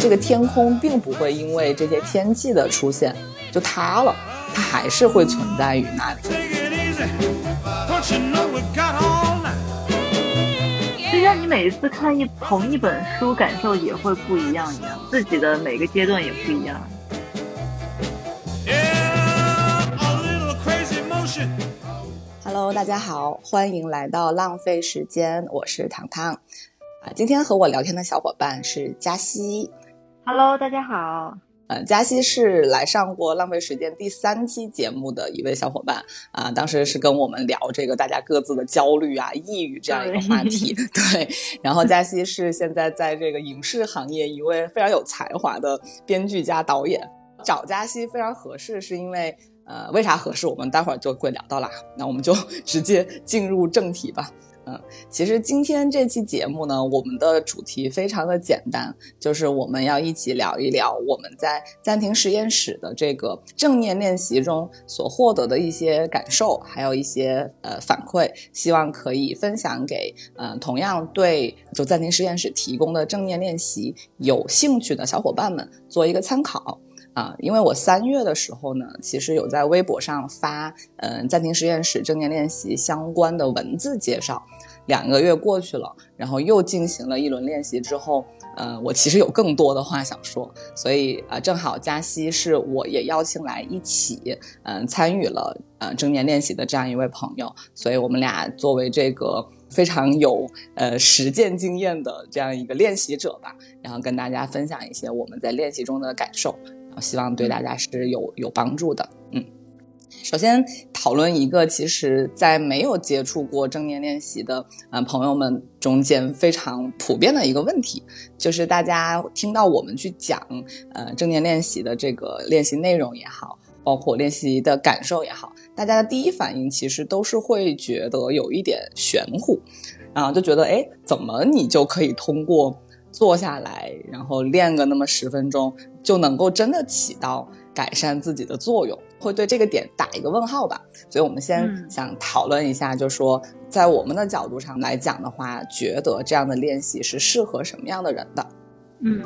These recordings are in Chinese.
这个天空并不会因为这些天气的出现就塌了，它还是会存在于那里。就像你每一次看一同一本书，感受也会不一样一样，自己的每个阶段也不一样。Hello，大家好，欢迎来到浪费时间，我是糖糖。啊，今天和我聊天的小伙伴是佳西。Hello，大家好。嗯，佳西是来上过《浪费时间》第三期节目的一位小伙伴啊，当时是跟我们聊这个大家各自的焦虑啊、抑郁这样一个话题。对，然后佳西是现在在这个影视行业一位非常有才华的编剧加导演，找佳西非常合适，是因为呃，为啥合适？我们待会儿就会聊到啦。那我们就直接进入正题吧。其实今天这期节目呢，我们的主题非常的简单，就是我们要一起聊一聊我们在暂停实验室的这个正念练习中所获得的一些感受，还有一些呃反馈，希望可以分享给嗯同样对就暂停实验室提供的正念练习有兴趣的小伙伴们做一个参考。啊，因为我三月的时候呢，其实有在微博上发，嗯，暂停实验室正念练习相关的文字介绍。两个月过去了，然后又进行了一轮练习之后，呃，我其实有更多的话想说，所以啊，正好加息是我也邀请来一起，嗯，参与了呃正念练习的这样一位朋友，所以我们俩作为这个非常有呃实践经验的这样一个练习者吧，然后跟大家分享一些我们在练习中的感受。希望对大家是有有帮助的。嗯，首先讨论一个，其实在没有接触过正念练习的嗯朋友们中间非常普遍的一个问题，就是大家听到我们去讲呃正念练习的这个练习内容也好，包括练习的感受也好，大家的第一反应其实都是会觉得有一点玄乎，啊，就觉得哎，怎么你就可以通过。坐下来，然后练个那么十分钟，就能够真的起到改善自己的作用，会对这个点打一个问号吧。所以，我们先想讨论一下，就是说在我们的角度上来讲的话，觉得这样的练习是适合什么样的人的？嗯，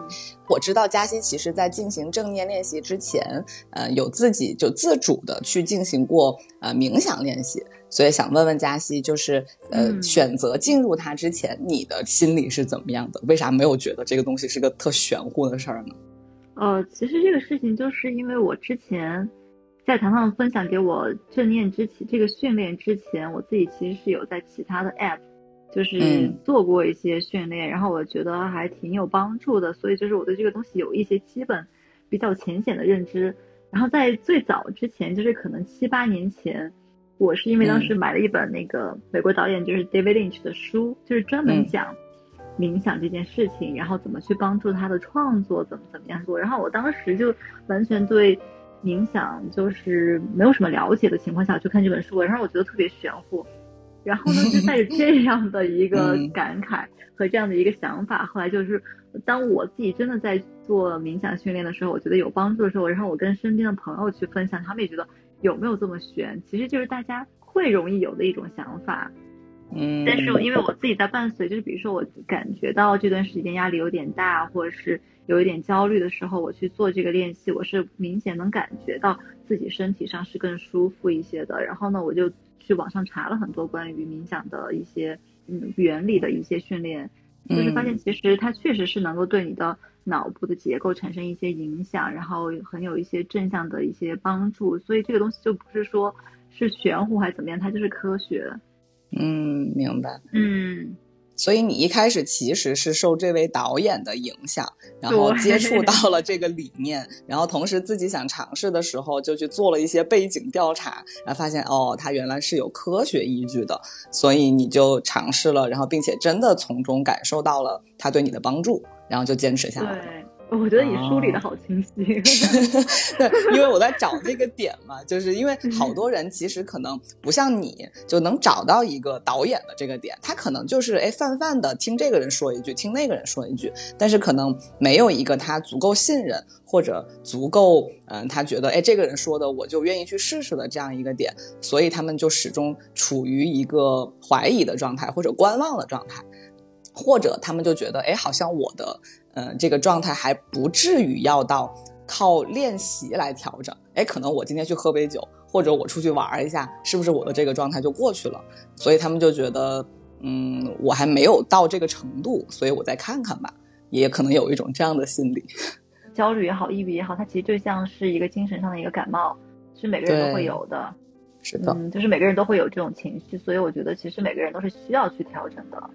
我知道嘉熙其实在进行正念练习之前，呃，有自己就自主的去进行过呃冥想练习。所以想问问嘉熙，就是呃，选择进入它之前，你的心理是怎么样的？为啥没有觉得这个东西是个特玄乎的事儿呢？呃，其实这个事情就是因为我之前在糖糖分享给我正念之前这个训练之前，我自己其实是有在其他的 app 就是做过一些训练，然后我觉得还挺有帮助的，所以就是我对这个东西有一些基本比较浅显的认知。然后在最早之前，就是可能七八年前。我是因为当时买了一本那个美国导演就是 David Lynch 的书，就是专门讲冥想这件事情，然后怎么去帮助他的创作，怎么怎么样做。然后我当时就完全对冥想就是没有什么了解的情况下去看这本书，然后我觉得特别玄乎。然后呢，就带着 这样的一个感慨和这样的一个想法，后来就是当我自己真的在做冥想训练的时候，我觉得有帮助的时候，然后我跟身边的朋友去分享，他们也觉得。有没有这么玄？其实就是大家会容易有的一种想法，嗯。但是因为我自己在伴随，就是比如说我感觉到这段时间压力有点大，或者是有一点焦虑的时候，我去做这个练习，我是明显能感觉到自己身体上是更舒服一些的。然后呢，我就去网上查了很多关于冥想的一些嗯原理的一些训练，就是发现其实它确实是能够对你的。脑部的结构产生一些影响，然后很有一些正向的一些帮助，所以这个东西就不是说是玄乎还是怎么样，它就是科学。嗯，明白。嗯。所以你一开始其实是受这位导演的影响，然后接触到了这个理念，然后同时自己想尝试的时候，就去做了一些背景调查，然后发现哦，它原来是有科学依据的，所以你就尝试了，然后并且真的从中感受到了它对你的帮助，然后就坚持下来。我觉得你梳理的好清晰，对，因为我在找这个点嘛，就是因为好多人其实可能不像你就能找到一个导演的这个点，他可能就是哎泛泛的听这个人说一句，听那个人说一句，但是可能没有一个他足够信任或者足够嗯他觉得哎这个人说的我就愿意去试试的这样一个点，所以他们就始终处于一个怀疑的状态或者观望的状态。或者他们就觉得，哎，好像我的呃这个状态还不至于要到靠练习来调整，哎，可能我今天去喝杯酒，或者我出去玩一下，是不是我的这个状态就过去了？所以他们就觉得，嗯，我还没有到这个程度，所以我再看看吧，也可能有一种这样的心理。焦虑也好，抑郁也好，它其实就像是一个精神上的一个感冒，是每个人都会有的。是的，嗯，就是每个人都会有这种情绪，所以我觉得其实每个人都是需要去调整的。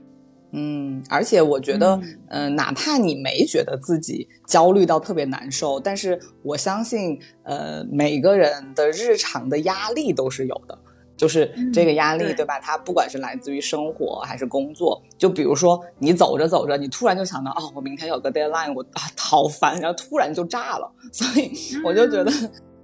嗯，而且我觉得，嗯，哪怕你没觉得自己焦虑到特别难受，但是我相信，呃，每个人的日常的压力都是有的，就是这个压力，对吧？它不管是来自于生活还是工作，就比如说你走着走着，你突然就想到，哦，我明天有个 deadline，我啊好烦，然后突然就炸了，所以我就觉得，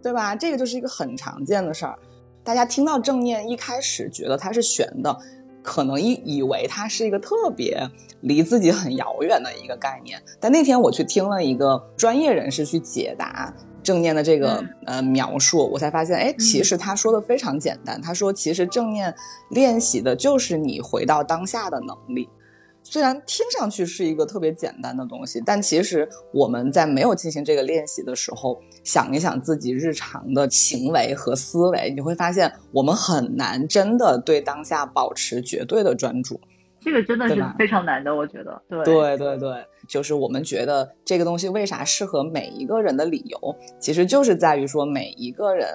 对吧？这个就是一个很常见的事儿。大家听到正念，一开始觉得它是悬的。可能以以为它是一个特别离自己很遥远的一个概念，但那天我去听了一个专业人士去解答正念的这个呃描述，我才发现，哎，其实他说的非常简单。他说，其实正念练习的就是你回到当下的能力。虽然听上去是一个特别简单的东西，但其实我们在没有进行这个练习的时候，想一想自己日常的行为和思维，你会发现我们很难真的对当下保持绝对的专注。这个真的是非常难的，我觉得。对对对对，就是我们觉得这个东西为啥适合每一个人的理由，其实就是在于说每一个人。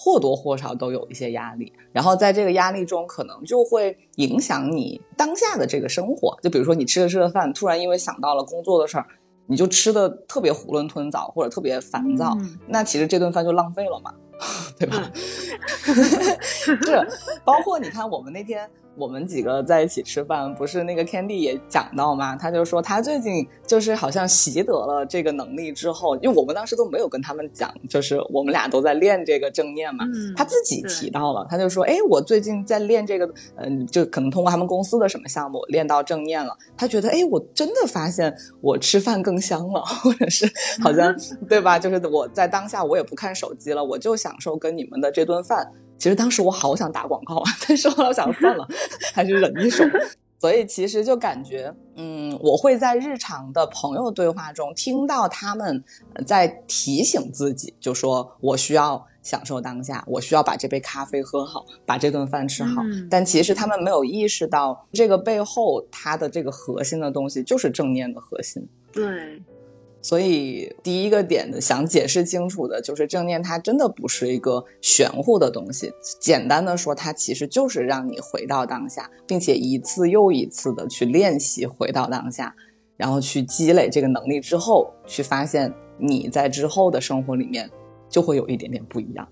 或多或少都有一些压力，然后在这个压力中，可能就会影响你当下的这个生活。就比如说，你吃着吃着饭，突然因为想到了工作的事儿，你就吃的特别囫囵吞枣，或者特别烦躁，那其实这顿饭就浪费了嘛，对吧？是，包括你看，我们那天。我们几个在一起吃饭，不是那个 Candy 也讲到吗？他就说他最近就是好像习得了这个能力之后，因为我们当时都没有跟他们讲，就是我们俩都在练这个正念嘛。他自己提到了，他就说：“哎，我最近在练这个，嗯，就可能通过他们公司的什么项目练到正念了。他觉得，哎，我真的发现我吃饭更香了，或者是好像 对吧？就是我在当下我也不看手机了，我就享受跟你们的这顿饭。”其实当时我好想打广告啊，但是后来我想算了，还是忍一手。所以其实就感觉，嗯，我会在日常的朋友对话中听到他们在提醒自己，就说我需要享受当下，我需要把这杯咖啡喝好，把这顿饭吃好。但其实他们没有意识到，这个背后它的这个核心的东西就是正念的核心。对。所以第一个点的想解释清楚的就是正念，它真的不是一个玄乎的东西。简单的说，它其实就是让你回到当下，并且一次又一次的去练习回到当下，然后去积累这个能力之后，去发现你在之后的生活里面就会有一点点不一样。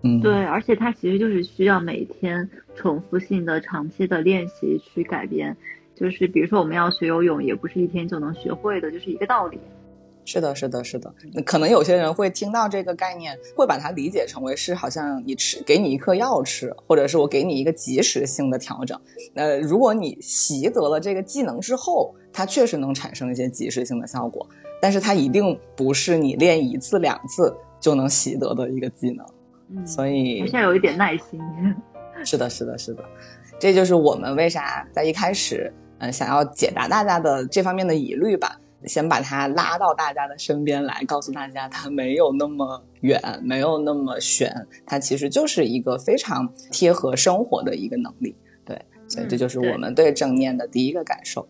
嗯，对，而且它其实就是需要每天重复性的、长期的练习去改变。就是比如说我们要学游泳，也不是一天就能学会的，就是一个道理。是的，是的，是的。可能有些人会听到这个概念，会把它理解成为是好像你吃给你一颗药吃，或者是我给你一个及时性的调整。呃，如果你习得了这个技能之后，它确实能产生一些及时性的效果，但是它一定不是你练一次两次就能习得的一个技能。嗯，所以需要有一点耐心。是的，是的，是的。这就是我们为啥在一开始，嗯，想要解答大家的这方面的疑虑吧。先把它拉到大家的身边来，告诉大家它没有那么远，没有那么悬，它其实就是一个非常贴合生活的一个能力。对，所以这就是我们对正念的第一个感受。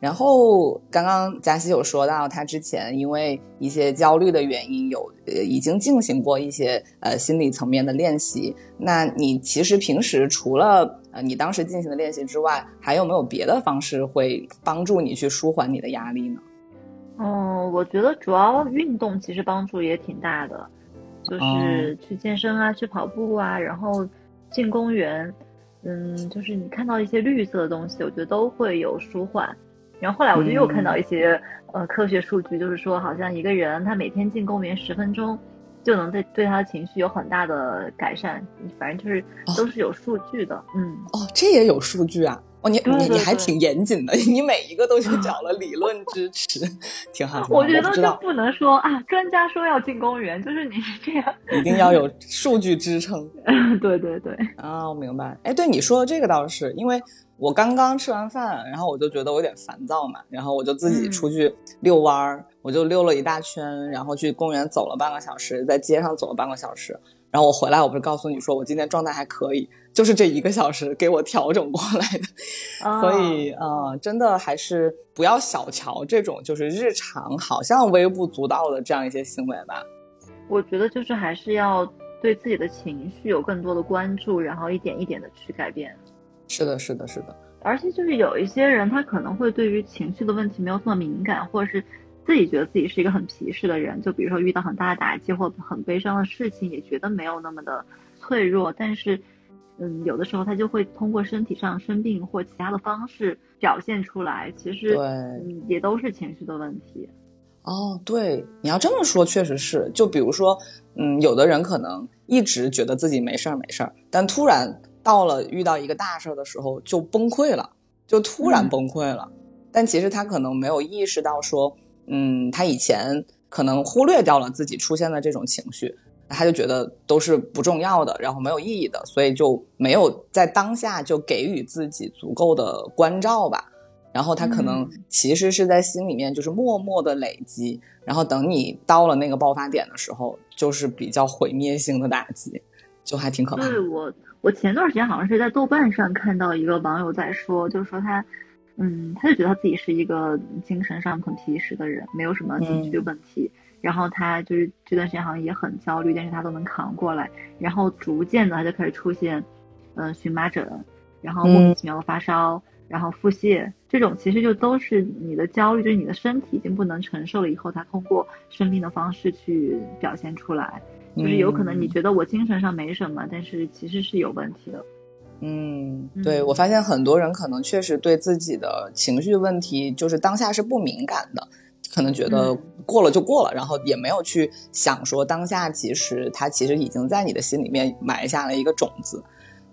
然后刚刚佳琪有说到，他之前因为一些焦虑的原因，有呃已经进行过一些呃心理层面的练习。那你其实平时除了呃你当时进行的练习之外，还有没有别的方式会帮助你去舒缓你的压力呢？嗯，我觉得主要运动其实帮助也挺大的，就是去健身啊，去跑步啊，然后进公园，嗯，就是你看到一些绿色的东西，我觉得都会有舒缓。然后后来我就又看到一些呃科学数据，就是说好像一个人他每天进公园十分钟，就能对对他的情绪有很大的改善。反正就是都是有数据的，嗯。哦，这也有数据啊。哦，你你你还挺严谨的，你每一个都去找了理论支持，挺好。我觉得就不能说啊，专家说要进公园，就是你是这样，一定要有数据支撑。对对对，啊，我明白。哎，对你说的这个倒是，因为我刚刚吃完饭，然后我就觉得我有点烦躁嘛，然后我就自己出去遛弯儿，我就溜了一大圈，然后去公园走了半个小时，在街上走了半个小时。然后我回来，我不是告诉你说我今天状态还可以，就是这一个小时给我调整过来的。所以，呃，真的还是不要小瞧这种就是日常好像微不足道的这样一些行为吧。我觉得就是还是要对自己的情绪有更多的关注，然后一点一点的去改变。是的，是的，是的。而且就是有一些人，他可能会对于情绪的问题没有这么敏感，或者是。自己觉得自己是一个很皮实的人，就比如说遇到很大的打击或很悲伤的事情，也觉得没有那么的脆弱。但是，嗯，有的时候他就会通过身体上生病或其他的方式表现出来。其实，对，也都是情绪的问题。哦，对，你要这么说，确实是。就比如说，嗯，有的人可能一直觉得自己没事儿没事儿，但突然到了遇到一个大事儿的时候就崩溃了，就突然崩溃了。但其实他可能没有意识到说。嗯，他以前可能忽略掉了自己出现的这种情绪，他就觉得都是不重要的，然后没有意义的，所以就没有在当下就给予自己足够的关照吧。然后他可能其实是在心里面就是默默的累积，然后等你到了那个爆发点的时候，就是比较毁灭性的打击，就还挺可怕。对我，我前段时间好像是在豆瓣上看到一个网友在说，就是说他。嗯，他就觉得他自己是一个精神上很皮实的人，没有什么情绪问题。然后他就是这段时间好像也很焦虑，但是他都能扛过来。然后逐渐的他就开始出现，嗯，荨麻疹，然后莫名其妙的发烧，然后腹泻，这种其实就都是你的焦虑，就是你的身体已经不能承受了以后，他通过生病的方式去表现出来。就是有可能你觉得我精神上没什么，但是其实是有问题的。嗯，对我发现很多人可能确实对自己的情绪问题，就是当下是不敏感的，可能觉得过了就过了，然后也没有去想说当下其实他其实已经在你的心里面埋下了一个种子，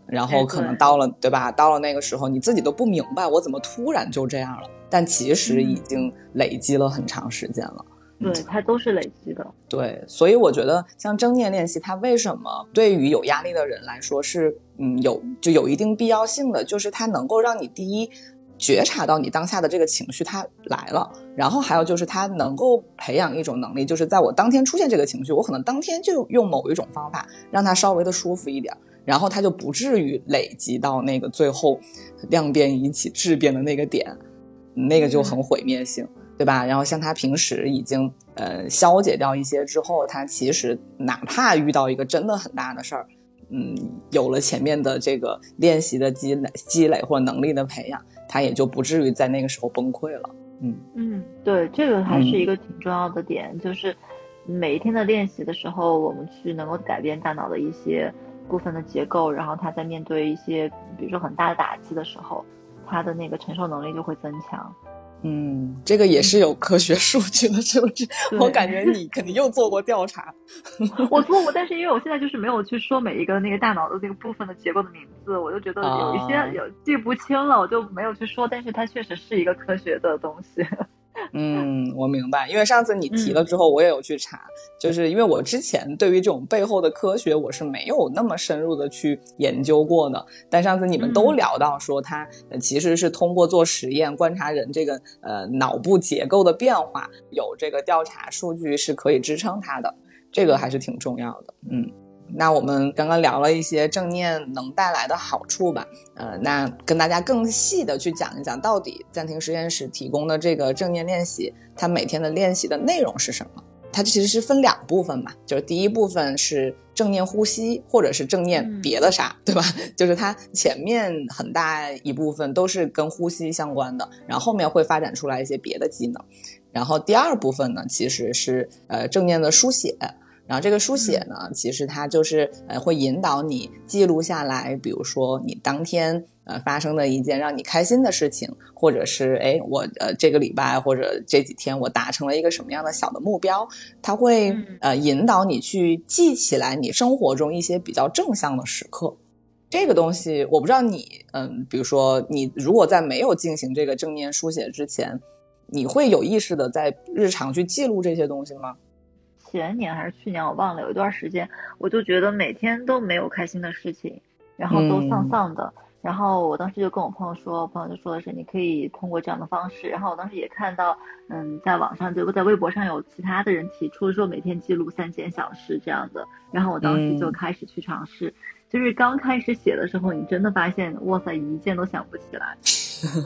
然后可能到了对吧？到了那个时候你自己都不明白我怎么突然就这样了，但其实已经累积了很长时间了。对，它都是累积的。对，所以我觉得像正念练习，它为什么对于有压力的人来说是嗯有就有一定必要性的，就是它能够让你第一觉察到你当下的这个情绪它来了，然后还有就是它能够培养一种能力，就是在我当天出现这个情绪，我可能当天就用某一种方法让它稍微的舒服一点，然后它就不至于累积到那个最后量变引起质变的那个点，那个就很毁灭性。对吧？然后像他平时已经呃消解掉一些之后，他其实哪怕遇到一个真的很大的事儿，嗯，有了前面的这个练习的积累、积累或能力的培养，他也就不至于在那个时候崩溃了。嗯嗯，对，这个还是一个挺重要的点，就是每一天的练习的时候，我们去能够改变大脑的一些部分的结构，然后他在面对一些比如说很大的打击的时候，他的那个承受能力就会增强。嗯，这个也是有科学数据的，是不是？我感觉你肯定又做过调查。我做过，但是因为我现在就是没有去说每一个那个大脑的那个部分的结构的名字，我就觉得有一些有记不清了，我就没有去说。但是它确实是一个科学的东西。嗯，我明白，因为上次你提了之后，我也有去查，就是因为我之前对于这种背后的科学，我是没有那么深入的去研究过的。但上次你们都聊到说，它其实是通过做实验观察人这个呃脑部结构的变化，有这个调查数据是可以支撑它的，这个还是挺重要的。嗯。那我们刚刚聊了一些正念能带来的好处吧，呃，那跟大家更细的去讲一讲，到底暂停实验室提供的这个正念练习，它每天的练习的内容是什么？它其实是分两部分嘛，就是第一部分是正念呼吸，或者是正念别的啥，对吧？就是它前面很大一部分都是跟呼吸相关的，然后后面会发展出来一些别的技能，然后第二部分呢，其实是呃正念的书写。然后这个书写呢，其实它就是呃会引导你记录下来，比如说你当天呃发生的一件让你开心的事情，或者是哎我呃这个礼拜或者这几天我达成了一个什么样的小的目标，它会呃引导你去记起来你生活中一些比较正向的时刻。这个东西我不知道你，嗯，比如说你如果在没有进行这个正念书写之前，你会有意识的在日常去记录这些东西吗？前年还是去年我忘了，有一段时间我就觉得每天都没有开心的事情，然后都丧丧的。然后我当时就跟我朋友说，我朋友就说的是你可以通过这样的方式。然后我当时也看到，嗯，在网上就在微博上有其他的人提出说每天记录三件小事这样的。然后我当时就开始去尝试，就是刚开始写的时候，你真的发现，哇塞，一件都想不起来，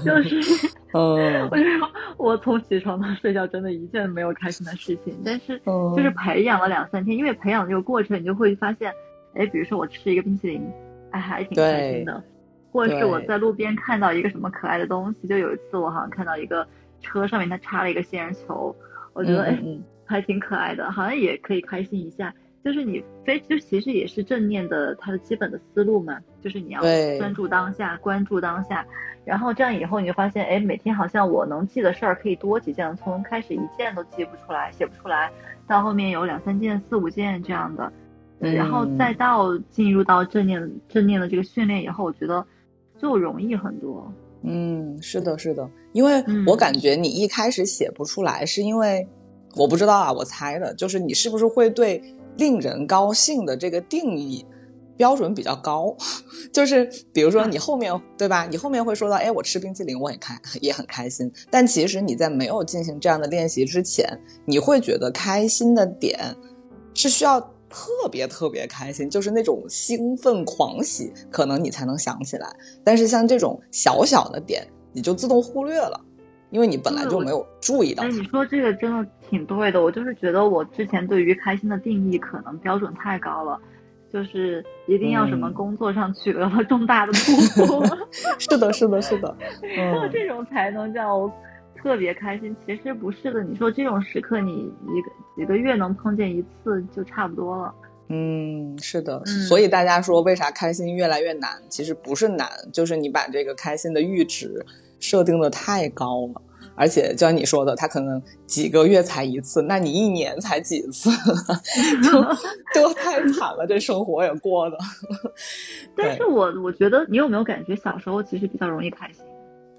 就是，嗯，我就说我从起床到睡觉，真的一件没有开心的事情。但是就是培养了两三天，因为培养这个过程，你就会发现，哎，比如说我吃一个冰淇淋，哎，还挺开心的。或者是我在路边看到一个什么可爱的东西，就有一次我好像看到一个车上面它插了一个仙人球，我觉得哎还挺可爱的，好像也可以开心一下。就是你非就其实也是正念的它的基本的思路嘛，就是你要专注当下，关注当下，然后这样以后你就发现哎每天好像我能记的事儿可以多几件，从开始一件都记不出来写不出来，到后面有两三件四五件这样的，然后再到进入到正念正念的这个训练以后，我觉得。就容易很多，嗯，是的，是的，因为我感觉你一开始写不出来，是因为我不知道啊，我猜的，就是你是不是会对令人高兴的这个定义标准比较高？就是比如说你后面对吧？你后面会说到，哎，我吃冰淇淋我也开也很开心，但其实你在没有进行这样的练习之前，你会觉得开心的点是需要。特别特别开心，就是那种兴奋狂喜，可能你才能想起来。但是像这种小小的点，你就自动忽略了，因为你本来就没有注意到。哎，你说这个真的挺对的。我就是觉得我之前对于开心的定义可能标准太高了，就是一定要什么工作上取得了重大的突破。是的，是的，是的，嗯，这种才能叫。特别开心，其实不是的。你说这种时刻，你一个几个月能碰见一次就差不多了。嗯，是的。所以大家说，为啥开心越来越难？其实不是难，就是你把这个开心的阈值设定的太高了。而且就像你说的，他可能几个月才一次，那你一年才几次，都太惨了。这生活也过的。但是我我觉得，你有没有感觉小时候其实比较容易开心？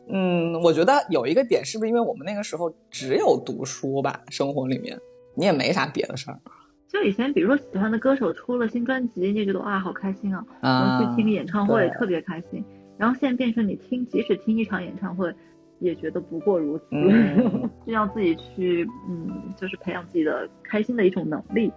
嗯，我觉得有一个点，是不是因为我们那个时候只有读书吧？生活里面你也没啥别的事儿。就以前，比如说喜欢的歌手出了新专辑，你就觉得哇，好开心啊！然后去听演唱会特别开心。然后现在变成你听，即使听一场演唱会，也觉得不过如此。就要自己去，嗯，就是培养自己的开心的一种能力。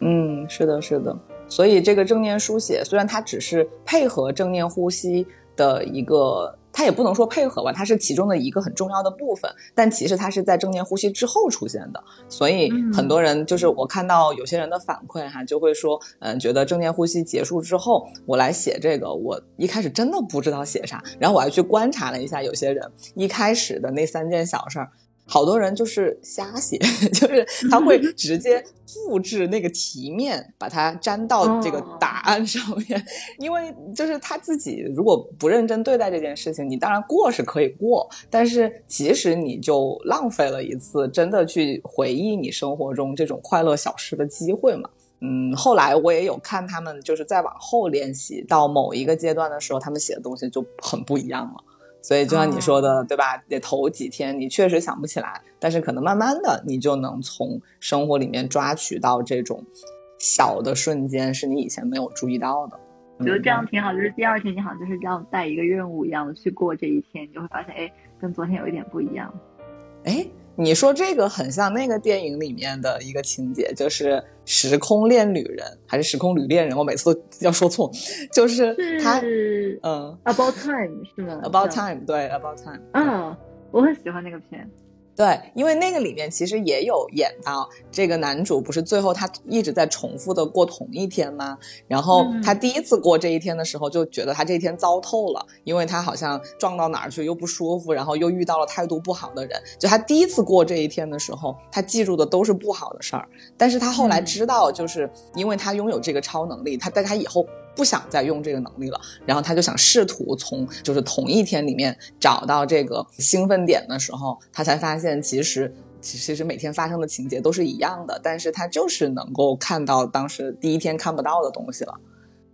嗯，是的，是的。所以这个正念书写，虽然它只是配合正念呼吸的一个。它也不能说配合吧，它是其中的一个很重要的部分，但其实它是在正念呼吸之后出现的，所以很多人就是我看到有些人的反馈哈，就会说，嗯，觉得正念呼吸结束之后，我来写这个，我一开始真的不知道写啥，然后我还去观察了一下，有些人一开始的那三件小事儿。好多人就是瞎写，就是他会直接复制那个题面，把它粘到这个答案上面。因为就是他自己如果不认真对待这件事情，你当然过是可以过，但是其实你就浪费了一次真的去回忆你生活中这种快乐小事的机会嘛。嗯，后来我也有看他们，就是再往后练习到某一个阶段的时候，他们写的东西就很不一样了。所以就像你说的，对吧？得头几天你确实想不起来，但是可能慢慢的你就能从生活里面抓取到这种小的瞬间，是你以前没有注意到的。我觉得这样挺好，就是第二天你好像就是要带一个任务一样的去过这一天，你就会发现，哎，跟昨天有一点不一样。哎。你说这个很像那个电影里面的一个情节，就是《时空恋旅人》还是《时空旅恋人》？我每次都要说错，就是他，嗯，About Time 是吗？About Time，对，About Time。嗯，我很喜欢那个片。对，因为那个里面其实也有演到这个男主，不是最后他一直在重复的过同一天吗？然后他第一次过这一天的时候，就觉得他这一天糟透了，因为他好像撞到哪儿去又不舒服，然后又遇到了态度不好的人。就他第一次过这一天的时候，他记住的都是不好的事儿。但是他后来知道，就是因为他拥有这个超能力，他在他以后。不想再用这个能力了，然后他就想试图从就是同一天里面找到这个兴奋点的时候，他才发现其实其实每天发生的情节都是一样的，但是他就是能够看到当时第一天看不到的东西了。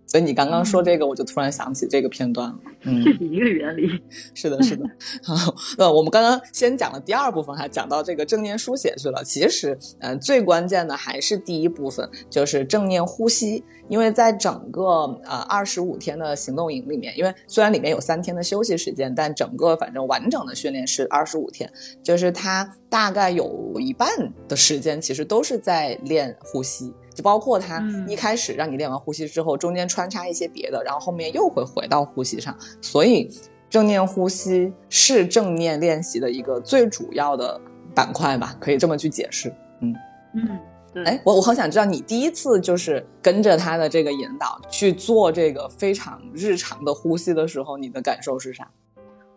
所以你刚刚说这个，我就突然想起这个片段了。嗯，是一个原理。是的，是的。好，呃，我们刚刚先讲了第二部分，还讲到这个正念书写去了。其实，嗯，最关键的还是第一部分，就是正念呼吸。因为在整个呃二十五天的行动营里面，因为虽然里面有三天的休息时间，但整个反正完整的训练是二十五天，就是它大概有一半的时间其实都是在练呼吸。就包括他一开始让你练完呼吸之后，中间穿插一些别的，然后后面又会回到呼吸上。所以正念呼吸是正念练习的一个最主要的板块吧，可以这么去解释。嗯嗯，对。哎，我我好想知道你第一次就是跟着他的这个引导去做这个非常日常的呼吸的时候，你的感受是啥？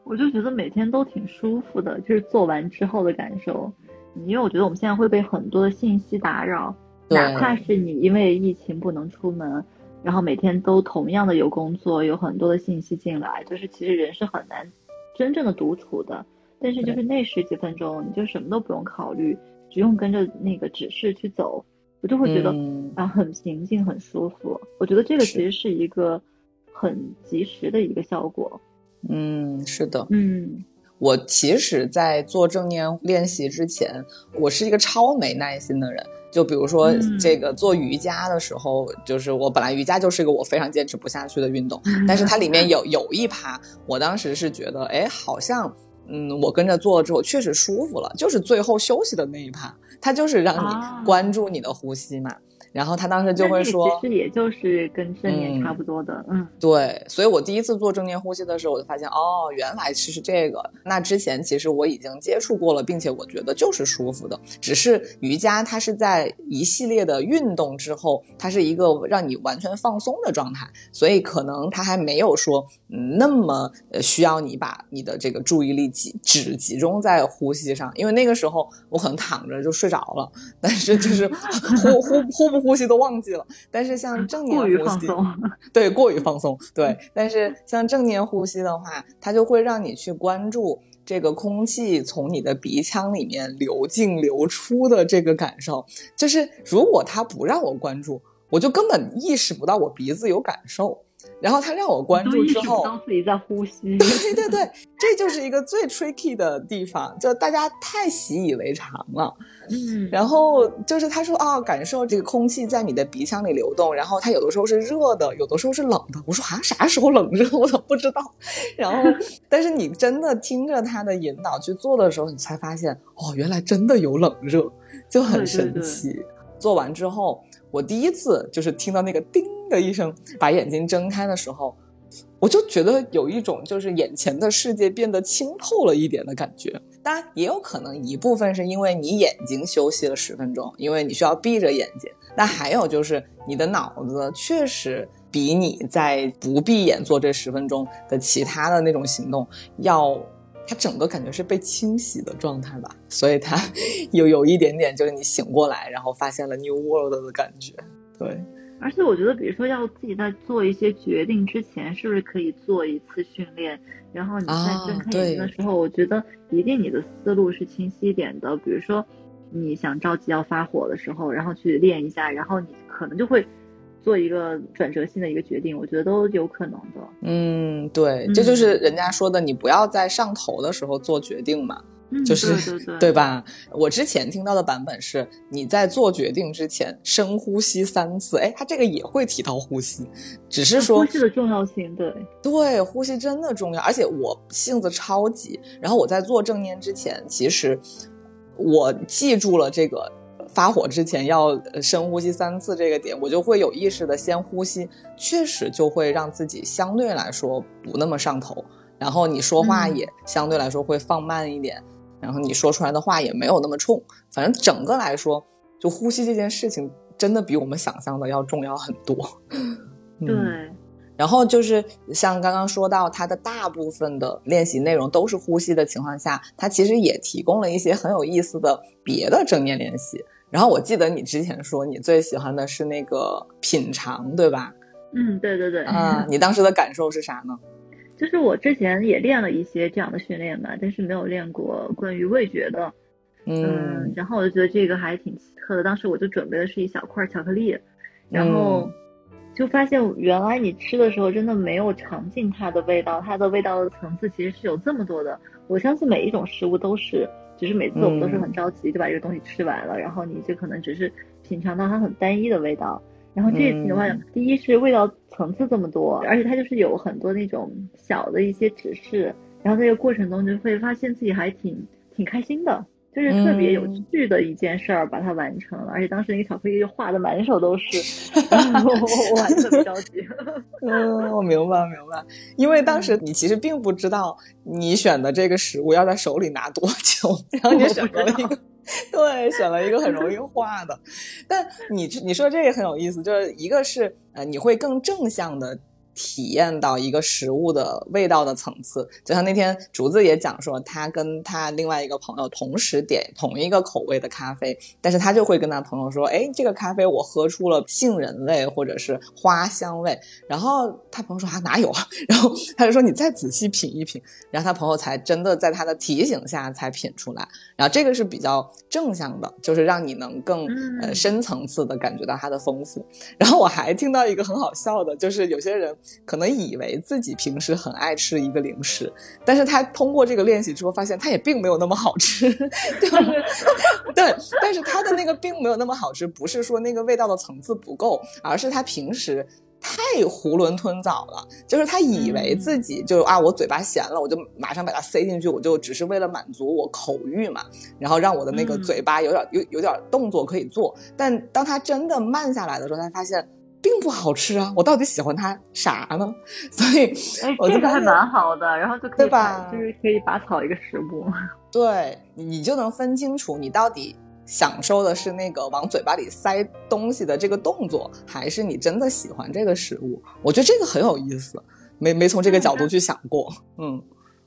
我就觉得每天都挺舒服的，就是做完之后的感受。因为我觉得我们现在会被很多的信息打扰。哪怕是你因为疫情不能出门，然后每天都同样的有工作，有很多的信息进来，就是其实人是很难真正的独处的。但是就是那十几分钟，你就什么都不用考虑，只用跟着那个指示去走，我就会觉得啊很平静，很舒服。我觉得这个其实是一个很及时的一个效果。嗯，是的。嗯，我其实，在做正念练习之前，我是一个超没耐心的人。就比如说这个做瑜伽的时候，就是我本来瑜伽就是一个我非常坚持不下去的运动，但是它里面有有一趴，我当时是觉得，哎，好像，嗯，我跟着做了之后确实舒服了，就是最后休息的那一趴，它就是让你关注你的呼吸嘛。然后他当时就会说，其实也就是跟正念差不多的，嗯，对。所以我第一次做正念呼吸的时候，我就发现，哦，原来其实这个。那之前其实我已经接触过了，并且我觉得就是舒服的。只是瑜伽它是在一系列的运动之后，它是一个让你完全放松的状态，所以可能它还没有说那么需要你把你的这个注意力集只集中在呼吸上，因为那个时候我可能躺着就睡着了，但是就是 呼呼呼不。呼吸都忘记了，但是像正念呼吸，对过于放松，对。但是像正念呼吸的话，它就会让你去关注这个空气从你的鼻腔里面流进流出的这个感受。就是如果它不让我关注，我就根本意识不到我鼻子有感受。然后他让我关注之后，当自己在呼吸。对对对，这就是一个最 tricky 的地方，就大家太习以为常了。嗯，然后就是他说啊，感受这个空气在你的鼻腔里流动，然后它有的时候是热的，有的时候是冷的。我说啊，啥时候冷热？我怎么不知道？然后，但是你真的听着他的引导去做的时候，你才发现哦，原来真的有冷热，就很神奇。做完之后。我第一次就是听到那个叮的一声，把眼睛睁开的时候，我就觉得有一种就是眼前的世界变得清透了一点的感觉。当然，也有可能一部分是因为你眼睛休息了十分钟，因为你需要闭着眼睛。那还有就是你的脑子确实比你在不闭眼做这十分钟的其他的那种行动要。它整个感觉是被清洗的状态吧，所以它 有有一点点就是你醒过来，然后发现了 new world 的感觉。对，而且我觉得，比如说要自己在做一些决定之前，是不是可以做一次训练？然后你在睁开眼睛的时候，我觉得一定你的思路是清晰一点的。比如说你想着急要发火的时候，然后去练一下，然后你可能就会。做一个转折性的一个决定，我觉得都有可能的。嗯，对，这就是人家说的，你不要在上头的时候做决定嘛，就是对吧？我之前听到的版本是，你在做决定之前深呼吸三次。哎，他这个也会提到呼吸，只是说呼吸的重要性。对对，呼吸真的重要。而且我性子超级，然后我在做正念之前，其实我记住了这个。发火之前要深呼吸三次，这个点我就会有意识的先呼吸，确实就会让自己相对来说不那么上头，然后你说话也相对来说会放慢一点，然后你说出来的话也没有那么冲，反正整个来说，就呼吸这件事情真的比我们想象的要重要很多。对。然后就是像刚刚说到，它的大部分的练习内容都是呼吸的情况下，它其实也提供了一些很有意思的别的正念练习。然后我记得你之前说你最喜欢的是那个品尝，对吧？嗯，对对对。啊，你当时的感受是啥呢？就是我之前也练了一些这样的训练吧，但是没有练过关于味觉的。嗯。然后我就觉得这个还挺奇特的。当时我就准备的是一小块巧克力，然后就发现原来你吃的时候真的没有尝尽它的味道，它的味道的层次其实是有这么多的。我相信每一种食物都是，只是每次我们都是很着急就把这个东西吃完了，然后你就可能只是品尝到它很单一的味道。然后这一次的话，第一是味道层次这么多，而且它就是有很多那种小的一些指示，然后在这个过程中就会发现自己还挺挺开心的。就是特别有趣的一件事儿，把它完成了，而且当时那个巧克力就画的满手都是，我我还特别着急。嗯，我明白明白，因为当时你其实并不知道你选的这个食物要在手里拿多久，然后你选了一个，对，选了一个很容易画的。但你你说这个很有意思，就是一个是呃，你会更正向的。体验到一个食物的味道的层次，就像那天竹子也讲说，他跟他另外一个朋友同时点同一个口味的咖啡，但是他就会跟他朋友说，哎，这个咖啡我喝出了杏仁味或者是花香味，然后他朋友说啊哪有啊，然后他就说你再仔细品一品，然后他朋友才真的在他的提醒下才品出来，然后这个是比较正向的，就是让你能更呃深层次的感觉到它的丰富。然后我还听到一个很好笑的，就是有些人。可能以为自己平时很爱吃一个零食，但是他通过这个练习之后，发现他也并没有那么好吃，就是对，但是他的那个并没有那么好吃，不是说那个味道的层次不够，而是他平时太囫囵吞枣了，就是他以为自己就啊，我嘴巴咸了，我就马上把它塞进去，我就只是为了满足我口欲嘛，然后让我的那个嘴巴有点有有点动作可以做，但当他真的慢下来的时候，他发现。并不好吃啊！我到底喜欢它啥呢？所以，哎，这个还蛮好的，然后就可以把，就是可以拔草一个食物。对，你就能分清楚你到底享受的是那个往嘴巴里塞东西的这个动作，还是你真的喜欢这个食物。我觉得这个很有意思，没没从这个角度去想过。嗯，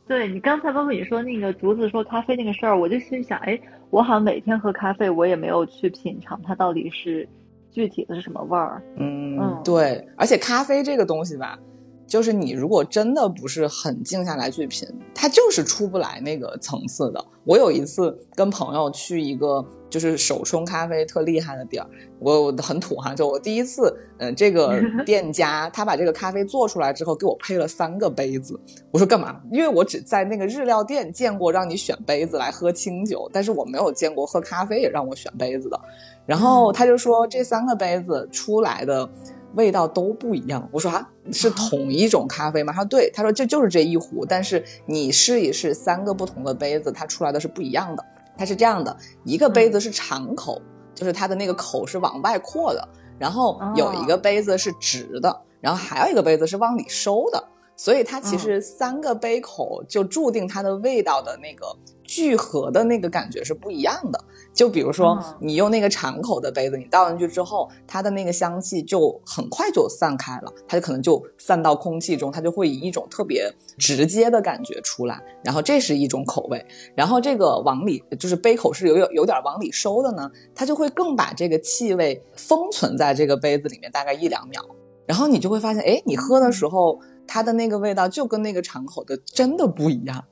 对你刚才包括你说那个竹子说咖啡那个事儿，我就心想，哎，我好像每天喝咖啡，我也没有去品尝它到底是。具体的是什么味儿？嗯，对，而且咖啡这个东西吧，就是你如果真的不是很静下来去品，它就是出不来那个层次的。我有一次跟朋友去一个就是手冲咖啡特厉害的地儿，我很土哈，就我第一次，嗯，这个 店家他把这个咖啡做出来之后，给我配了三个杯子。我说干嘛？因为我只在那个日料店见过让你选杯子来喝清酒，但是我没有见过喝咖啡也让我选杯子的。然后他就说这三个杯子出来的味道都不一样。我说啊，是同一种咖啡吗？他说对，他说这就是这一壶，但是你试一试三个不同的杯子，它出来的是不一样的。它是这样的，一个杯子是敞口，就是它的那个口是往外扩的，然后有一个杯子是直的，然后还有一个杯子是往里收的。所以它其实三个杯口就注定它的味道的那个聚合的那个感觉是不一样的。就比如说你用那个敞口的杯子，你倒进去之后，它的那个香气就很快就散开了，它就可能就散到空气中，它就会以一种特别直接的感觉出来。然后这是一种口味，然后这个往里就是杯口是有有有点往里收的呢，它就会更把这个气味封存在这个杯子里面大概一两秒，然后你就会发现，哎，你喝的时候。它的那个味道就跟那个敞口的真的不一样。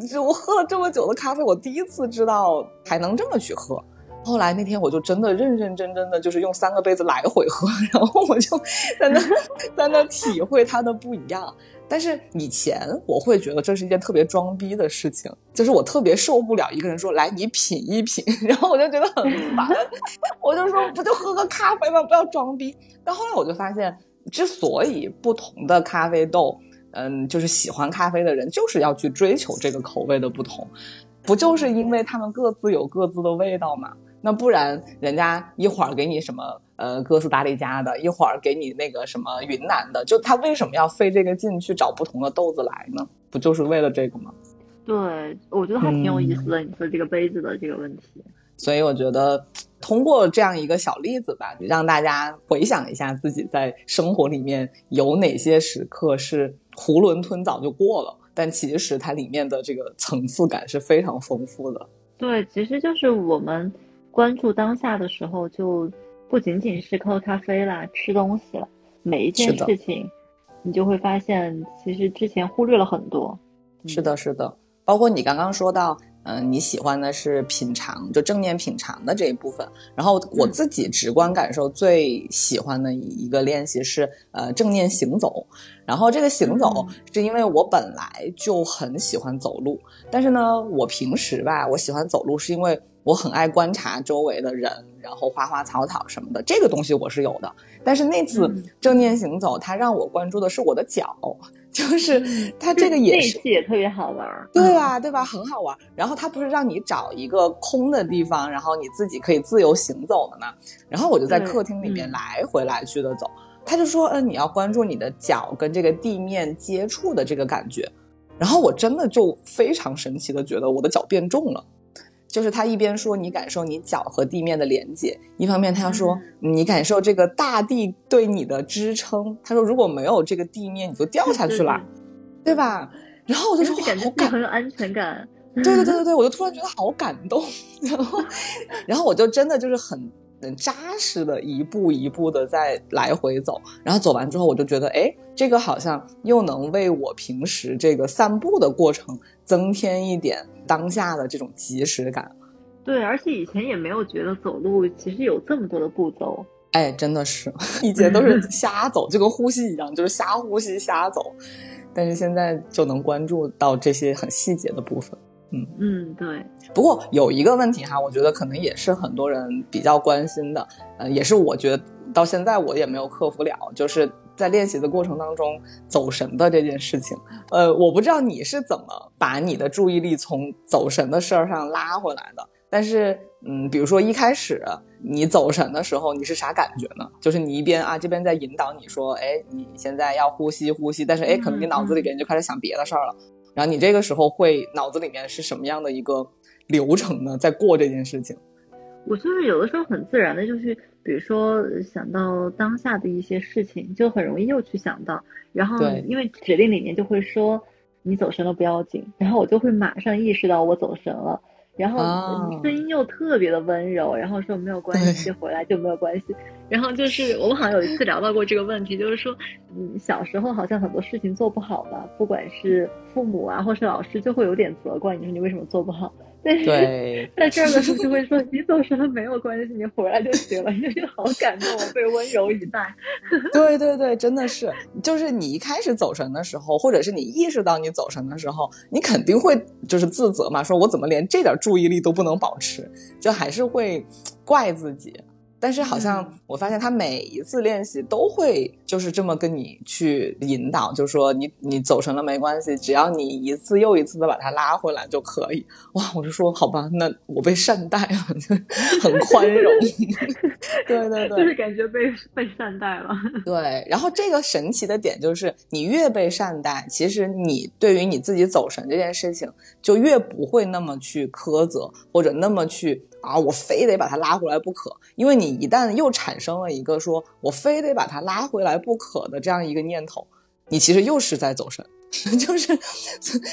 就我喝了这么久的咖啡，我第一次知道还能这么去喝。后来那天我就真的认认真真的就是用三个杯子来回喝，然后我就在那 在那体会它的不一样。但是以前我会觉得这是一件特别装逼的事情，就是我特别受不了一个人说来你品一品，然后我就觉得很烦，我就说不就喝个咖啡吗？不要装逼。但后来我就发现。之所以不同的咖啡豆，嗯，就是喜欢咖啡的人就是要去追求这个口味的不同，不就是因为他们各自有各自的味道吗？那不然人家一会儿给你什么呃哥斯达黎加的，一会儿给你那个什么云南的，就他为什么要费这个劲去找不同的豆子来呢？不就是为了这个吗？对，我觉得还挺有意思的。你说这个杯子的这个问题。所以我觉得，通过这样一个小例子吧，让大家回想一下自己在生活里面有哪些时刻是囫囵吞枣就过了，但其实它里面的这个层次感是非常丰富的。对，其实就是我们关注当下的时候，就不仅仅是喝咖啡啦、吃东西了，每一件事情，你就会发现，其实之前忽略了很多。是的，是的，包括你刚刚说到。嗯，你喜欢的是品尝，就正念品尝的这一部分。然后我自己直观感受最喜欢的一个练习是呃正念行走。然后这个行走是因为我本来就很喜欢走路，但是呢，我平时吧，我喜欢走路是因为我很爱观察周围的人，然后花花草草什么的，这个东西我是有的。但是那次正念行走，它让我关注的是我的脚。就是它这个也是也特别好玩，对吧？对吧？很好玩。然后它不是让你找一个空的地方，然后你自己可以自由行走的吗？然后我就在客厅里面来回来去的走。他就说，嗯，你要关注你的脚跟这个地面接触的这个感觉。然后我真的就非常神奇的觉得我的脚变重了。就是他一边说你感受你脚和地面的连接，一方面他说你感受这个大地对你的支撑。他说如果没有这个地面，你就掉下去了，对吧？然后我就说感觉很有安全感。对对对对对，我就突然觉得好感动。然后，然后我就真的就是很扎实的一步一步的在来回走。然后走完之后，我就觉得哎，这个好像又能为我平时这个散步的过程增添一点。当下的这种及时感，对，而且以前也没有觉得走路其实有这么多的步骤，哎，真的是 以前都是 瞎走，就跟呼吸一样，就是瞎呼吸瞎走，但是现在就能关注到这些很细节的部分，嗯。嗯，对。不过有一个问题哈，我觉得可能也是很多人比较关心的，呃，也是我觉得到现在我也没有克服了，就是。在练习的过程当中，走神的这件事情，呃，我不知道你是怎么把你的注意力从走神的事儿上拉回来的。但是，嗯，比如说一开始你走神的时候，你是啥感觉呢？就是你一边啊这边在引导你说，哎，你现在要呼吸呼吸，但是哎，可能你脑子里边就开始想别的事儿了。然后你这个时候会脑子里面是什么样的一个流程呢？在过这件事情？我就是有的时候很自然的，就是比如说想到当下的一些事情，就很容易又去想到，然后因为指令里面就会说你走神了不要紧，然后我就会马上意识到我走神了，然后声音又特别的温柔，然后说没有关系，回来就没有关系。然后就是我们好像有一次聊到过这个问题，就是说，嗯，小时候好像很多事情做不好吧，不管是父母啊，或是老师，就会有点责怪你，说你为什么做不好。但是在这儿的时候就会说你走神了没有关系，你回来就行了，就是好感动，我被温柔以待。对对对，真的是，就是你一开始走神的时候，或者是你意识到你走神的时候，你肯定会就是自责嘛，说我怎么连这点注意力都不能保持，就还是会怪自己。但是好像我发现他每一次练习都会就是这么跟你去引导，就是说你你走神了没关系，只要你一次又一次的把它拉回来就可以。哇，我就说好吧，那我被善待了，就很宽容。对对对，就是感觉被被善待了。对，然后这个神奇的点就是，你越被善待，其实你对于你自己走神这件事情就越不会那么去苛责，或者那么去。啊，我非得把它拉回来不可，因为你一旦又产生了一个说我非得把它拉回来不可的这样一个念头，你其实又是在走神，就是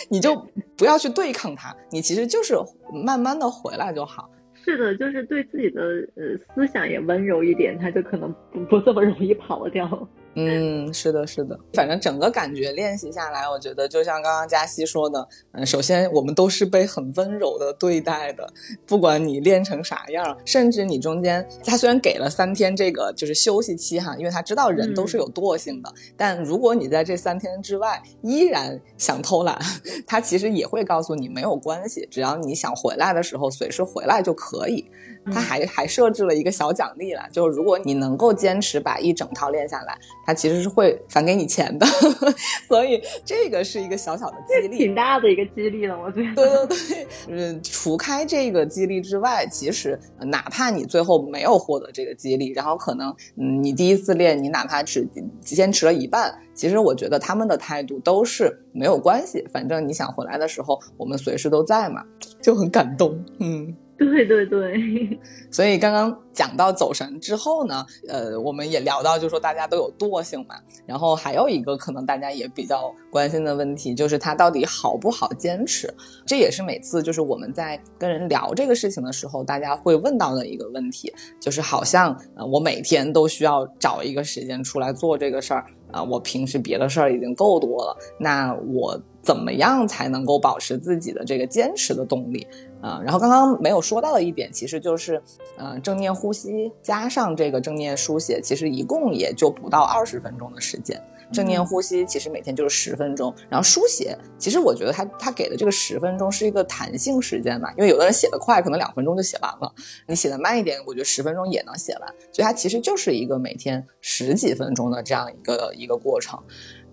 你就不要去对抗它，你其实就是慢慢的回来就好。是的，就是对自己的呃思想也温柔一点，他就可能不不这么容易跑掉。嗯，是的，是的，反正整个感觉练习下来，我觉得就像刚刚佳熙说的，嗯，首先我们都是被很温柔的对待的，不管你练成啥样，甚至你中间他虽然给了三天这个就是休息期哈，因为他知道人都是有惰性的，但如果你在这三天之外依然想偷懒，他其实也会告诉你没有关系，只要你想回来的时候随时回来就可以。他还还设置了一个小奖励了，就是如果你能够坚持把一整套练下来，他其实是会返给你钱的，所以这个是一个小小的激励，挺大的一个激励了，我觉得。对对对，嗯，除开这个激励之外，其实哪怕你最后没有获得这个激励，然后可能嗯，你第一次练，你哪怕只坚持了一半，其实我觉得他们的态度都是没有关系，反正你想回来的时候，我们随时都在嘛，就很感动，嗯。对 对对，所以刚刚讲到走神之后呢，呃，我们也聊到，就是说大家都有惰性嘛。然后还有一个可能大家也比较关心的问题，就是它到底好不好坚持？这也是每次就是我们在跟人聊这个事情的时候，大家会问到的一个问题，就是好像呃，我每天都需要找一个时间出来做这个事儿。啊，我平时别的事儿已经够多了，那我怎么样才能够保持自己的这个坚持的动力啊？然后刚刚没有说到的一点，其实就是，呃，正念呼吸加上这个正念书写，其实一共也就不到二十分钟的时间。正念呼吸其实每天就是十分钟，然后书写，其实我觉得他他给的这个十分钟是一个弹性时间嘛，因为有的人写的快，可能两分钟就写完了，你写的慢一点，我觉得十分钟也能写完，所以它其实就是一个每天十几分钟的这样一个一个过程。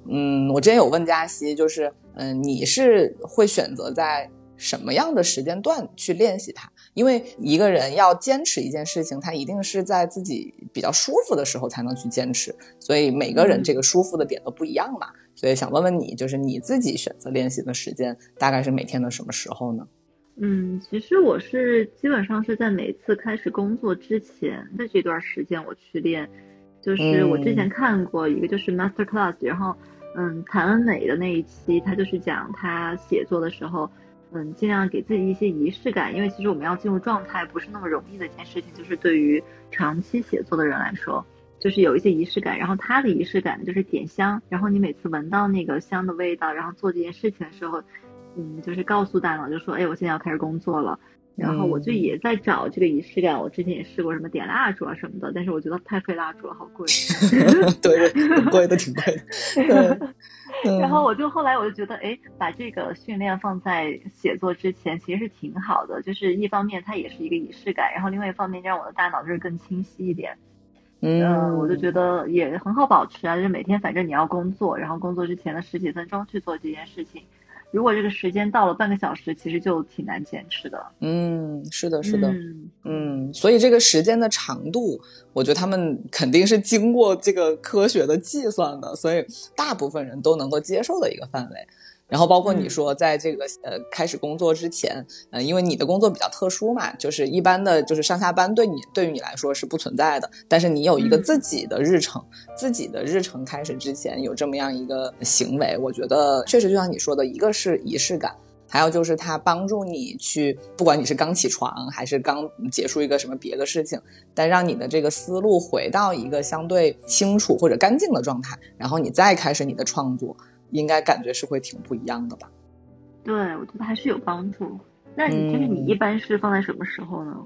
嗯，我之前有问佳熙，就是嗯，你是会选择在什么样的时间段去练习它？因为一个人要坚持一件事情，他一定是在自己比较舒服的时候才能去坚持，所以每个人这个舒服的点都不一样嘛。所以想问问你，就是你自己选择练习的时间大概是每天的什么时候呢？嗯，其实我是基本上是在每次开始工作之前的这段时间我去练，就是我之前看过一个就是 master class，然后嗯，谭恩美的那一期他就是讲他写作的时候。嗯，尽量给自己一些仪式感，因为其实我们要进入状态不是那么容易的一件事情。就是对于长期写作的人来说，就是有一些仪式感。然后他的仪式感就是点香，然后你每次闻到那个香的味道，然后做这件事情的时候，嗯，就是告诉大脑，就说，哎，我现在要开始工作了。然后我就也在找这个仪式感，我之前也试过什么点蜡烛啊什么的，但是我觉得太费蜡烛了，好贵。对，挺贵的，挺贵的。然后我就后来我就觉得，哎，把这个训练放在写作之前，其实是挺好的。就是一方面它也是一个仪式感，然后另外一方面让我的大脑就是更清晰一点。嗯，我就觉得也很好保持啊，就是每天反正你要工作，然后工作之前的十几分钟去做这件事情。如果这个时间到了半个小时，其实就挺难坚持的。嗯，是的，是的，嗯，所以这个时间的长度，我觉得他们肯定是经过这个科学的计算的，所以大部分人都能够接受的一个范围。然后包括你说，在这个呃开始工作之前，呃，因为你的工作比较特殊嘛，就是一般的就是上下班对你对于你来说是不存在的。但是你有一个自己的日程，自己的日程开始之前有这么样一个行为，我觉得确实就像你说的，一个是仪式感，还有就是它帮助你去，不管你是刚起床还是刚结束一个什么别的事情，但让你的这个思路回到一个相对清楚或者干净的状态，然后你再开始你的创作。应该感觉是会挺不一样的吧？对，我觉得还是有帮助。那你就是你一般是放在什么时候呢？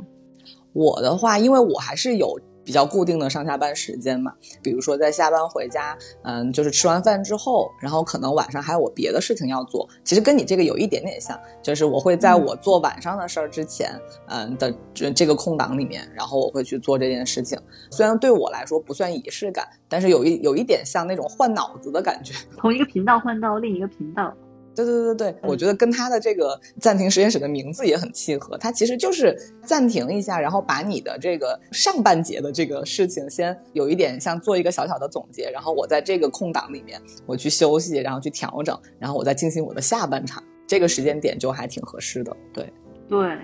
我的话，因为我还是有。比较固定的上下班时间嘛，比如说在下班回家，嗯，就是吃完饭之后，然后可能晚上还有我别的事情要做。其实跟你这个有一点点像，就是我会在我做晚上的事儿之前，嗯的这这个空档里面，然后我会去做这件事情。虽然对我来说不算仪式感，但是有一有一点像那种换脑子的感觉，从一个频道换到另一个频道。对对对对，我觉得跟他的这个暂停实验室的名字也很契合。它其实就是暂停一下，然后把你的这个上半节的这个事情先有一点像做一个小小的总结，然后我在这个空档里面我去休息，然后去调整，然后我再进行我的下半场。这个时间点就还挺合适的。对对，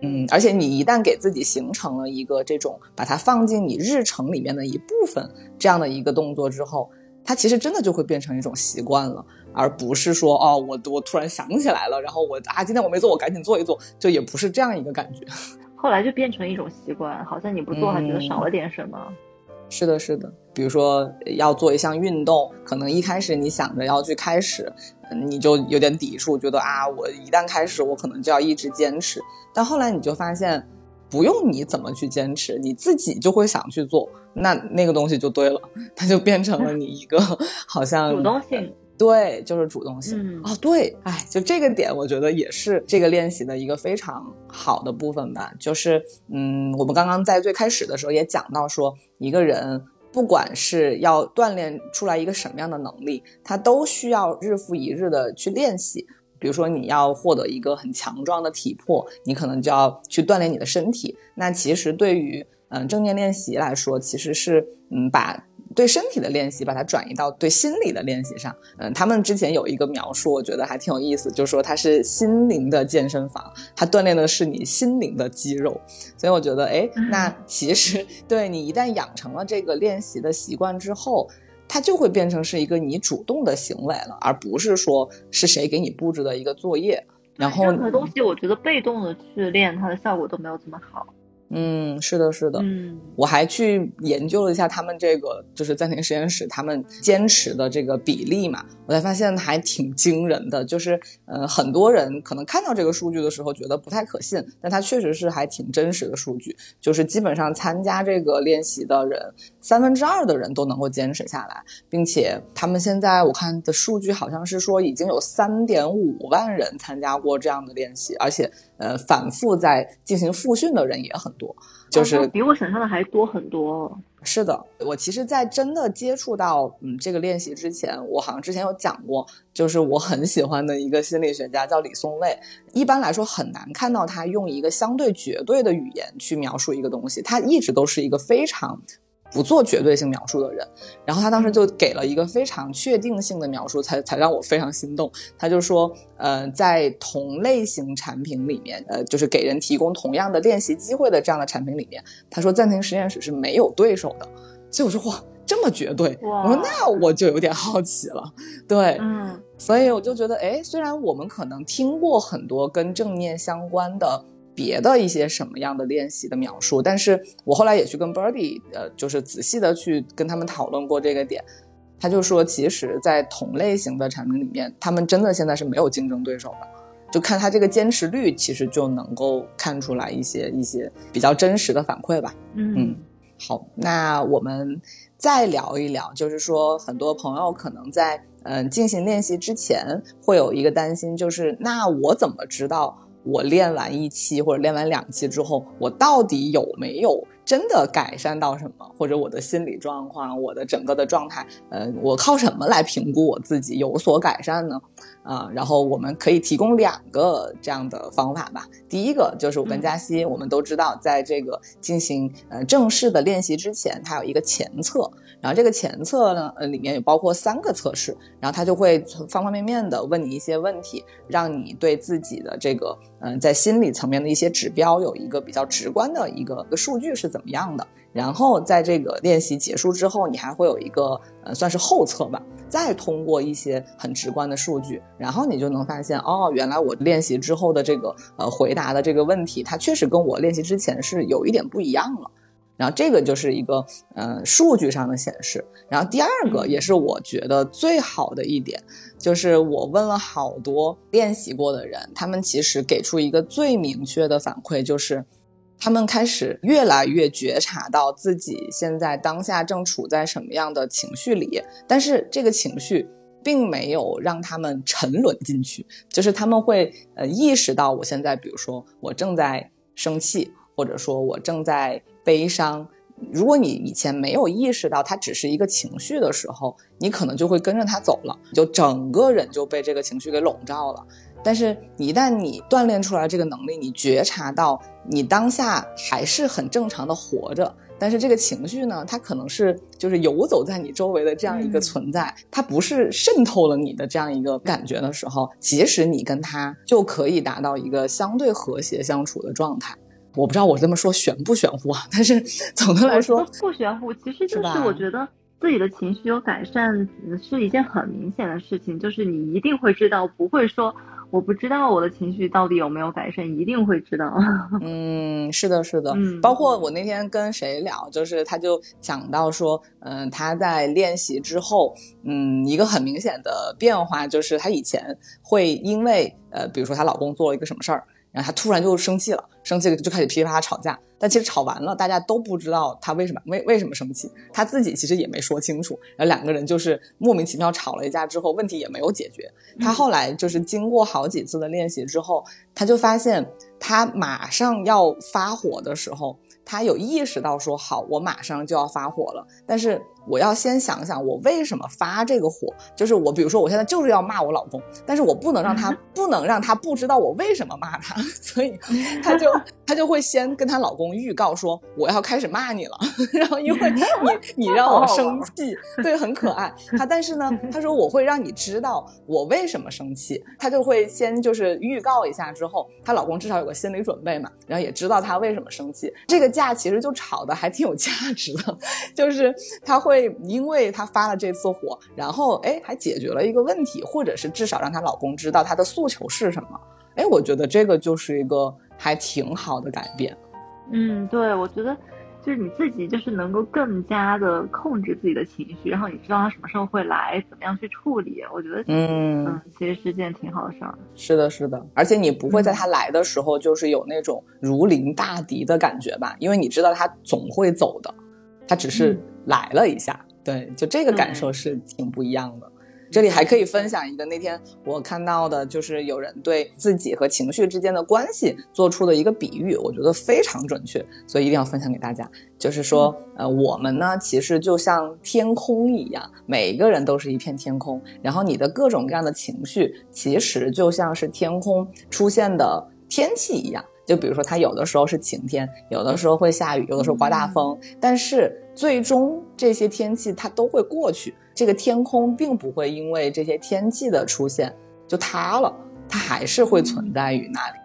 嗯，而且你一旦给自己形成了一个这种把它放进你日程里面的一部分这样的一个动作之后，它其实真的就会变成一种习惯了。而不是说哦，我我突然想起来了，然后我啊，今天我没做，我赶紧做一做，就也不是这样一个感觉。后来就变成一种习惯，好像你不做还觉得少了点什么。是的，是的。比如说要做一项运动，可能一开始你想着要去开始，你就有点抵触，觉得啊，我一旦开始，我可能就要一直坚持。但后来你就发现，不用你怎么去坚持，你自己就会想去做，那那个东西就对了，它就变成了你一个 好像主动性。对，就是主动性哦。对，哎，就这个点，我觉得也是这个练习的一个非常好的部分吧。就是，嗯，我们刚刚在最开始的时候也讲到说，一个人不管是要锻炼出来一个什么样的能力，他都需要日复一日的去练习。比如说，你要获得一个很强壮的体魄，你可能就要去锻炼你的身体。那其实对于嗯正念练习来说，其实是嗯把。对身体的练习，把它转移到对心理的练习上。嗯，他们之前有一个描述，我觉得还挺有意思，就是说它是心灵的健身房，它锻炼的是你心灵的肌肉。所以我觉得，哎，那其实对你一旦养成了这个练习的习惯之后，它就会变成是一个你主动的行为了，而不是说是谁给你布置的一个作业。然后任何东西，我觉得被动的去练，它的效果都没有这么好。嗯，是的，是的。嗯，我还去研究了一下他们这个就是暂停实验室他们坚持的这个比例嘛，我才发现还挺惊人的。就是呃，很多人可能看到这个数据的时候觉得不太可信，但它确实是还挺真实的数据。就是基本上参加这个练习的人，三分之二的人都能够坚持下来，并且他们现在我看的数据好像是说已经有三点五万人参加过这样的练习，而且呃，反复在进行复训的人也很多。就是比我想象的还多很多。是的，我其实，在真的接触到嗯这个练习之前，我好像之前有讲过，就是我很喜欢的一个心理学家叫李松蔚。一般来说，很难看到他用一个相对绝对的语言去描述一个东西，他一直都是一个非常。不做绝对性描述的人，然后他当时就给了一个非常确定性的描述，才才让我非常心动。他就说，呃，在同类型产品里面，呃，就是给人提供同样的练习机会的这样的产品里面，他说暂停实验室是没有对手的。所以我说，哇，这么绝对，我说那我就有点好奇了。对，嗯，所以我就觉得，哎，虽然我们可能听过很多跟正念相关的。别的一些什么样的练习的描述，但是我后来也去跟 Birdy，呃，就是仔细的去跟他们讨论过这个点，他就说，其实，在同类型的产品里面，他们真的现在是没有竞争对手的，就看他这个坚持率，其实就能够看出来一些一些比较真实的反馈吧。嗯，好，那我们再聊一聊，就是说，很多朋友可能在嗯进行练习之前会有一个担心，就是那我怎么知道？我练完一期或者练完两期之后，我到底有没有真的改善到什么？或者我的心理状况，我的整个的状态，呃，我靠什么来评估我自己有所改善呢？啊，然后我们可以提供两个这样的方法吧。第一个就是我跟佳熙，我们都知道，在这个进行呃正式的练习之前，它有一个前测。然后这个前测呢，呃，里面有包括三个测试，然后他就会方方面面的问你一些问题，让你对自己的这个，嗯，在心理层面的一些指标有一个比较直观的一个个数据是怎么样的。然后在这个练习结束之后，你还会有一个，呃，算是后测吧，再通过一些很直观的数据，然后你就能发现，哦，原来我练习之后的这个，呃，回答的这个问题，它确实跟我练习之前是有一点不一样了。然后这个就是一个呃数据上的显示，然后第二个也是我觉得最好的一点，就是我问了好多练习过的人，他们其实给出一个最明确的反馈，就是他们开始越来越觉察到自己现在当下正处在什么样的情绪里，但是这个情绪并没有让他们沉沦进去，就是他们会呃意识到我现在，比如说我正在生气，或者说我正在。悲伤，如果你以前没有意识到它只是一个情绪的时候，你可能就会跟着它走了，就整个人就被这个情绪给笼罩了。但是，一旦你锻炼出来这个能力，你觉察到你当下还是很正常的活着，但是这个情绪呢，它可能是就是游走在你周围的这样一个存在，它不是渗透了你的这样一个感觉的时候，即使你跟它就可以达到一个相对和谐相处的状态。我不知道我这么说玄不玄乎啊，但是 总的来说不玄乎，其实就是我觉得自己的情绪有改善是一件很明显的事情，就是你一定会知道，不会说我不知道我的情绪到底有没有改善，一定会知道。嗯，是的，是的，嗯包括我那天跟谁聊，就是他就讲到说，嗯，他在练习之后，嗯，一个很明显的变化就是他以前会因为呃，比如说她老公做了一个什么事儿。然后他突然就生气了，生气了就开始噼里啪啦吵架。但其实吵完了，大家都不知道他为什么为为什么生气，他自己其实也没说清楚。然后两个人就是莫名其妙吵了一架之后，问题也没有解决。他后来就是经过好几次的练习之后，他就发现他马上要发火的时候。他有意识到说好，我马上就要发火了，但是我要先想想我为什么发这个火。就是我，比如说我现在就是要骂我老公，但是我不能让他不能让他不知道我为什么骂他，所以他就他就会先跟她老公预告说我要开始骂你了。然后因为你 你让我生气，对，很可爱。她但是呢，她说我会让你知道我为什么生气，她就会先就是预告一下之后，她老公至少有个心理准备嘛，然后也知道她为什么生气。这个。架其实就吵的还挺有价值的，就是她会因为她发了这次火，然后哎还解决了一个问题，或者是至少让她老公知道她的诉求是什么。哎，我觉得这个就是一个还挺好的改变。嗯，对，我觉得。就是你自己，就是能够更加的控制自己的情绪，然后你知道他什么时候会来，怎么样去处理。我觉得，嗯嗯，其实是件挺好的事儿。是的，是的，而且你不会在他来的时候，就是有那种如临大敌的感觉吧？因为你知道他总会走的，他只是来了一下。对，就这个感受是挺不一样的。这里还可以分享一个那天我看到的，就是有人对自己和情绪之间的关系做出的一个比喻，我觉得非常准确，所以一定要分享给大家。就是说，呃，我们呢其实就像天空一样，每一个人都是一片天空，然后你的各种各样的情绪，其实就像是天空出现的天气一样。就比如说，它有的时候是晴天，有的时候会下雨，有的时候刮大风，但是最终这些天气它都会过去。这个天空并不会因为这些天气的出现就塌了，它还是会存在于那里。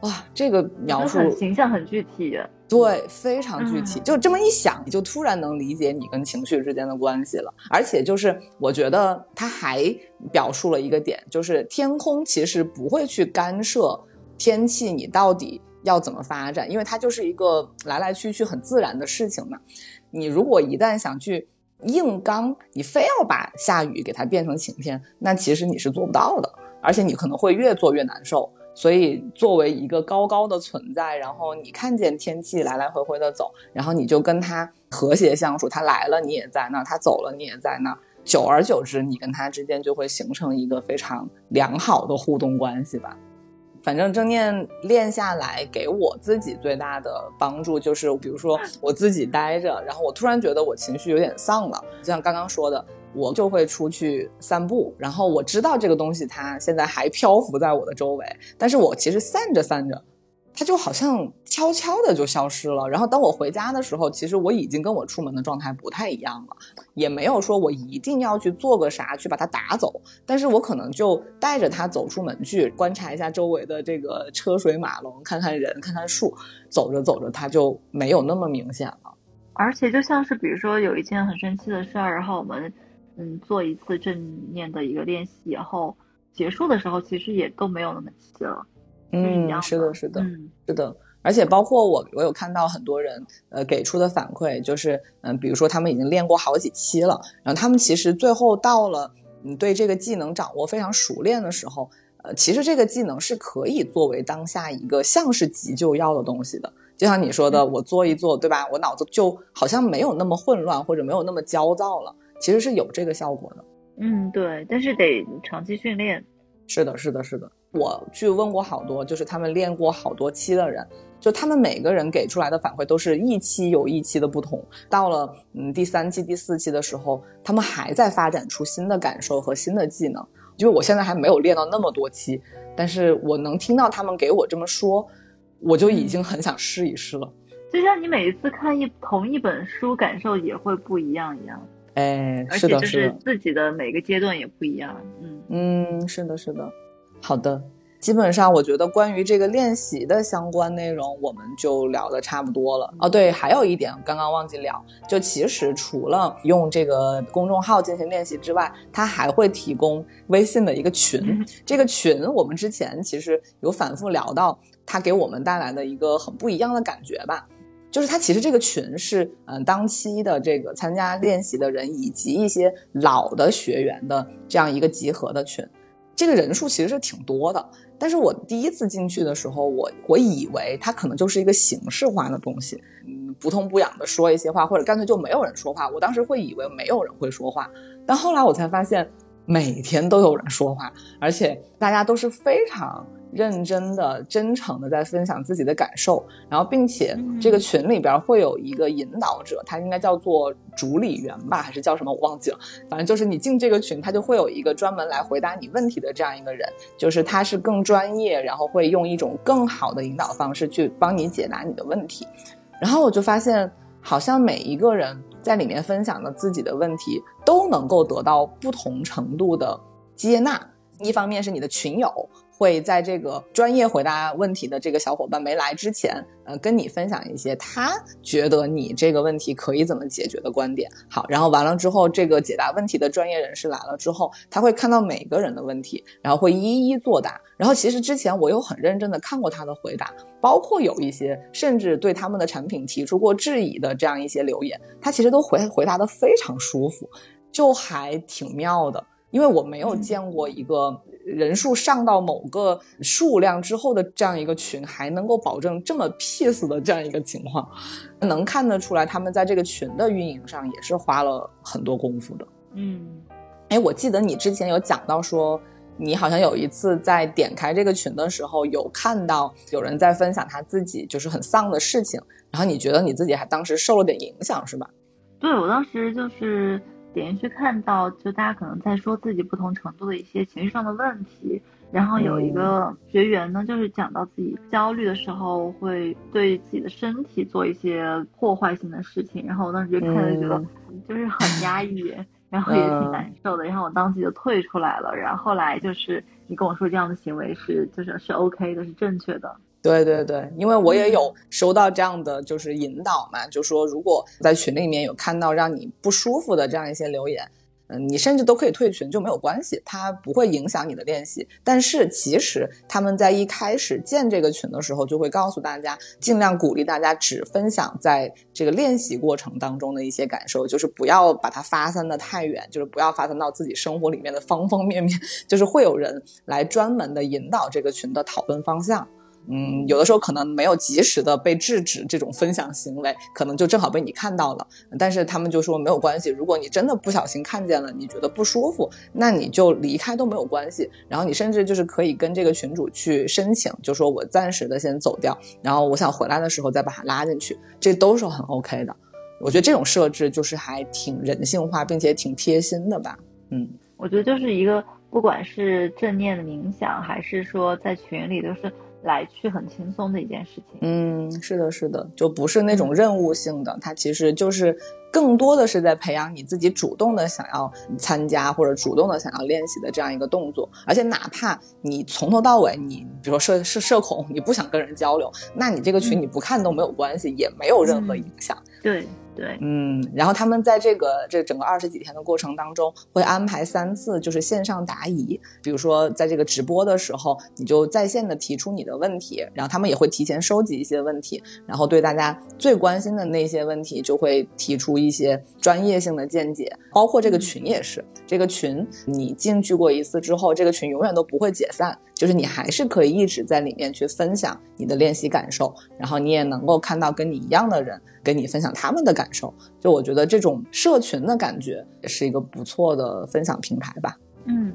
哇，这个描述形象很具体，对，非常具体。就这么一想，你就突然能理解你跟情绪之间的关系了。而且就是我觉得他还表述了一个点，就是天空其实不会去干涉天气，你到底要怎么发展，因为它就是一个来来去去很自然的事情嘛。你如果一旦想去。硬刚，你非要把下雨给它变成晴天，那其实你是做不到的，而且你可能会越做越难受。所以，作为一个高高的存在，然后你看见天气来来回回的走，然后你就跟它和谐相处，它来了你也在那，它走了你也在那，久而久之，你跟它之间就会形成一个非常良好的互动关系吧。反正正念练下来，给我自己最大的帮助就是，比如说我自己待着，然后我突然觉得我情绪有点丧了，就像刚刚说的，我就会出去散步。然后我知道这个东西它现在还漂浮在我的周围，但是我其实散着散着。它就好像悄悄的就消失了，然后当我回家的时候，其实我已经跟我出门的状态不太一样了，也没有说我一定要去做个啥去把它打走，但是我可能就带着它走出门去，观察一下周围的这个车水马龙，看看人，看看树，走着走着它就没有那么明显了。而且就像是比如说有一件很生气的事儿，然后我们嗯做一次正念的一个练习以后，结束的时候其实也都没有那么气了。嗯，是的，是的，是的，而且包括我，我有看到很多人呃给出的反馈，就是嗯，比如说他们已经练过好几期了，然后他们其实最后到了你对这个技能掌握非常熟练的时候，呃，其实这个技能是可以作为当下一个像是急救药的东西的，就像你说的，我做一做，对吧？我脑子就好像没有那么混乱或者没有那么焦躁了，其实是有这个效果的。嗯，对，但是得长期训练。是的，是的，是的。我去问过好多，就是他们练过好多期的人，就他们每个人给出来的反馈都是一期有一期的不同。到了嗯第三期、第四期的时候，他们还在发展出新的感受和新的技能。因为我现在还没有练到那么多期，但是我能听到他们给我这么说，我就已经很想试一试了。就像你每一次看一同一本书，感受也会不一样一样。哎，是的，是的，自己的每个阶段也不一样。嗯嗯，是的，是的。好的，基本上我觉得关于这个练习的相关内容，我们就聊的差不多了。哦，对，还有一点刚刚忘记聊，就其实除了用这个公众号进行练习之外，它还会提供微信的一个群。这个群我们之前其实有反复聊到，它给我们带来的一个很不一样的感觉吧，就是它其实这个群是嗯当期的这个参加练习的人以及一些老的学员的这样一个集合的群。这个人数其实是挺多的，但是我第一次进去的时候，我我以为它可能就是一个形式化的东西，嗯，不痛不痒的说一些话，或者干脆就没有人说话。我当时会以为没有人会说话，但后来我才发现，每天都有人说话，而且大家都是非常。认真的、真诚的在分享自己的感受，然后并且这个群里边会有一个引导者，他应该叫做主理员吧，还是叫什么？我忘记了。反正就是你进这个群，他就会有一个专门来回答你问题的这样一个人，就是他是更专业，然后会用一种更好的引导方式去帮你解答你的问题。然后我就发现，好像每一个人在里面分享的自己的问题，都能够得到不同程度的接纳。一方面是你的群友。会在这个专业回答问题的这个小伙伴没来之前，呃，跟你分享一些他觉得你这个问题可以怎么解决的观点。好，然后完了之后，这个解答问题的专业人士来了之后，他会看到每个人的问题，然后会一一作答。然后其实之前我有很认真的看过他的回答，包括有一些甚至对他们的产品提出过质疑的这样一些留言，他其实都回回答的非常舒服，就还挺妙的。因为我没有见过一个。人数上到某个数量之后的这样一个群，还能够保证这么 peace 的这样一个情况，能看得出来他们在这个群的运营上也是花了很多功夫的。嗯，哎，我记得你之前有讲到说，你好像有一次在点开这个群的时候，有看到有人在分享他自己就是很丧的事情，然后你觉得你自己还当时受了点影响，是吧？对，我当时就是。点进去看到，就大家可能在说自己不同程度的一些情绪上的问题，然后有一个学员呢，就是讲到自己焦虑的时候会对自己的身体做一些破坏性的事情，然后我当时就看着觉得就是很压抑，然后也挺难受的，然后我当即就退出来了，然后后来就是你跟我说这样的行为是就是是 OK 的，是正确的。对对对，因为我也有收到这样的就是引导嘛，就说如果在群里面有看到让你不舒服的这样一些留言，嗯，你甚至都可以退群就没有关系，它不会影响你的练习。但是其实他们在一开始建这个群的时候，就会告诉大家，尽量鼓励大家只分享在这个练习过程当中的一些感受，就是不要把它发散的太远，就是不要发散到自己生活里面的方方面面，就是会有人来专门的引导这个群的讨论方向。嗯，有的时候可能没有及时的被制止这种分享行为，可能就正好被你看到了。但是他们就说没有关系，如果你真的不小心看见了，你觉得不舒服，那你就离开都没有关系。然后你甚至就是可以跟这个群主去申请，就说我暂时的先走掉，然后我想回来的时候再把他拉进去，这都是很 OK 的。我觉得这种设置就是还挺人性化，并且挺贴心的吧。嗯，我觉得就是一个不管是正念的冥想，还是说在群里都是。来去很轻松的一件事情，嗯，是的，是的，就不是那种任务性的，它其实就是更多的是在培养你自己主动的想要参加或者主动的想要练习的这样一个动作。而且哪怕你从头到尾，你比如说社社社恐，你不想跟人交流，那你这个群你不看都没有关系，也没有任何影响。对。对，嗯，然后他们在这个这整个二十几天的过程当中，会安排三次就是线上答疑，比如说在这个直播的时候，你就在线的提出你的问题，然后他们也会提前收集一些问题，然后对大家最关心的那些问题就会提出一些专业性的见解，包括这个群也是，这个群你进去过一次之后，这个群永远都不会解散。就是你还是可以一直在里面去分享你的练习感受，然后你也能够看到跟你一样的人跟你分享他们的感受。就我觉得这种社群的感觉也是一个不错的分享平台吧。嗯。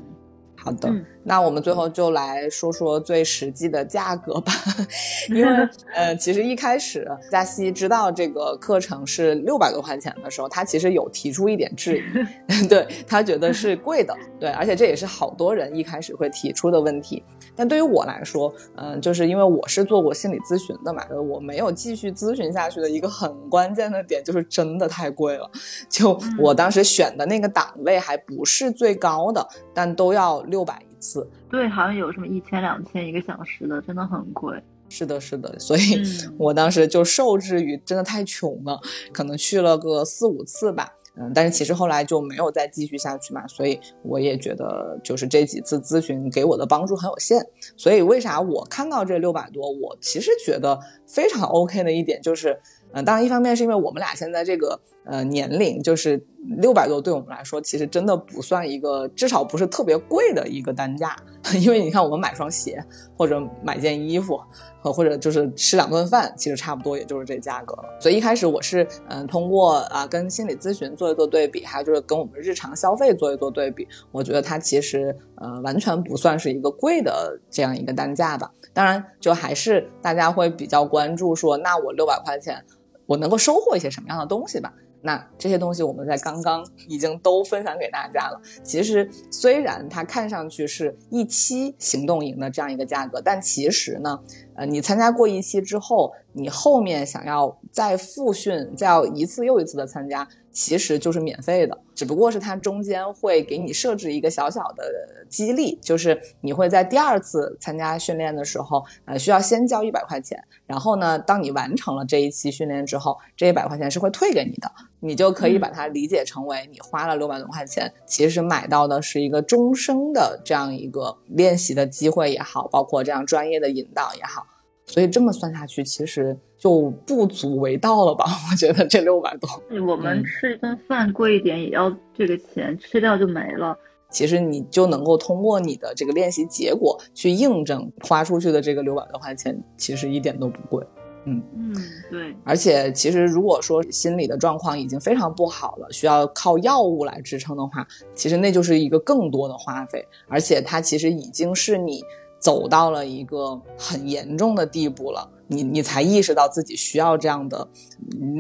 好的，那我们最后就来说说最实际的价格吧，因为 呃，其实一开始佳西知道这个课程是六百多块钱的时候，他其实有提出一点质疑，对他觉得是贵的，对，而且这也是好多人一开始会提出的问题。但对于我来说，嗯，就是因为我是做过心理咨询的嘛，我没有继续咨询下去的一个很关键的点就是真的太贵了。就我当时选的那个档位还不是最高的，但都要。六百一次，对，好像有什么一千两千一个小时的，真的很贵。是的，是的，所以我当时就受制于真的太穷了，可能去了个四五次吧。嗯，但是其实后来就没有再继续下去嘛，所以我也觉得就是这几次咨询给我的帮助很有限。所以为啥我看到这六百多，我其实觉得非常 OK 的一点就是。嗯，当然，一方面是因为我们俩现在这个呃年龄，就是六百多，对我们来说其实真的不算一个，至少不是特别贵的一个单价。因为你看，我们买双鞋或者买件衣服，和或者就是吃两顿饭，其实差不多也就是这价格了。所以一开始我是嗯通过啊跟心理咨询做一做对比，还有就是跟我们日常消费做一做对比，我觉得它其实呃完全不算是一个贵的这样一个单价吧。当然，就还是大家会比较关注说，那我六百块钱。我能够收获一些什么样的东西吧？那这些东西我们在刚刚已经都分享给大家了。其实虽然它看上去是一期行动营的这样一个价格，但其实呢，呃，你参加过一期之后，你后面想要再复训，再要一次又一次的参加。其实就是免费的，只不过是它中间会给你设置一个小小的激励，就是你会在第二次参加训练的时候，呃，需要先交一百块钱，然后呢，当你完成了这一期训练之后，这一百块钱是会退给你的，你就可以把它理解成为你花了六百多块钱，其实买到的是一个终生的这样一个练习的机会也好，包括这样专业的引导也好。所以这么算下去，其实就不足为道了吧？我觉得这六百多，我们吃一顿饭贵一点也要这个钱，吃掉就没了。其实你就能够通过你的这个练习结果去印证，花出去的这个六百多块钱其实一点都不贵。嗯嗯，对。而且其实如果说心理的状况已经非常不好了，需要靠药物来支撑的话，其实那就是一个更多的花费，而且它其实已经是你。走到了一个很严重的地步了。你你才意识到自己需要这样的，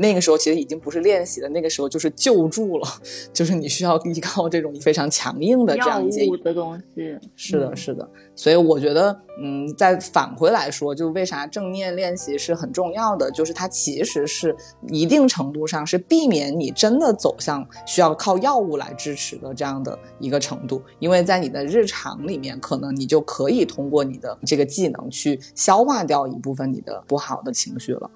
那个时候其实已经不是练习了，那个时候就是救助了，就是你需要依靠这种非常强硬的这样一些的东西。是的，是的。所以我觉得，嗯，再返回来说，就为啥正念练习是很重要的，就是它其实是一定程度上是避免你真的走向需要靠药物来支持的这样的一个程度，因为在你的日常里面，可能你就可以通过你的这个技能去消化掉一部分你的。不好的情绪了，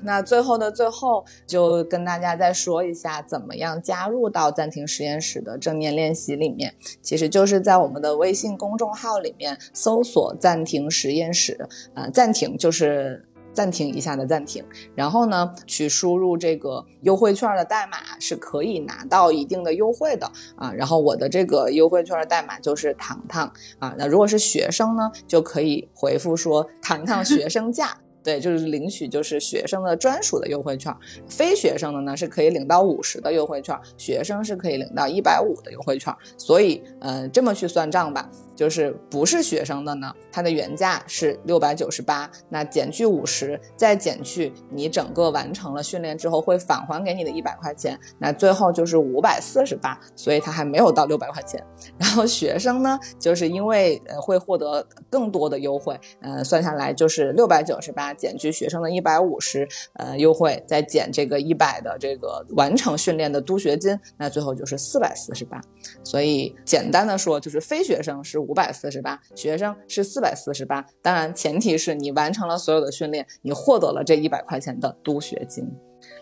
那最后的最后，就跟大家再说一下，怎么样加入到暂停实验室的正念练习里面，其实就是在我们的微信公众号里面搜索“暂停实验室”，呃，暂停就是暂停一下的暂停，然后呢，去输入这个优惠券的代码，是可以拿到一定的优惠的啊。然后我的这个优惠券的代码就是糖糖啊。那如果是学生呢，就可以回复说“糖糖学生价”。对，就是领取就是学生的专属的优惠券，非学生的呢是可以领到五十的优惠券，学生是可以领到一百五的优惠券。所以，嗯，这么去算账吧。就是不是学生的呢，它的原价是六百九十八，那减去五十，再减去你整个完成了训练之后会返还给你的一百块钱，那最后就是五百四十八，所以它还没有到六百块钱。然后学生呢，就是因为呃会获得更多的优惠，呃，算下来就是六百九十八减去学生的一百五十，呃，优惠再减这个一百的这个完成训练的督学金，那最后就是四百四十八。所以简单的说，就是非学生是。五百四十八，学生是四百四十八。当然，前提是你完成了所有的训练，你获得了这一百块钱的督学金。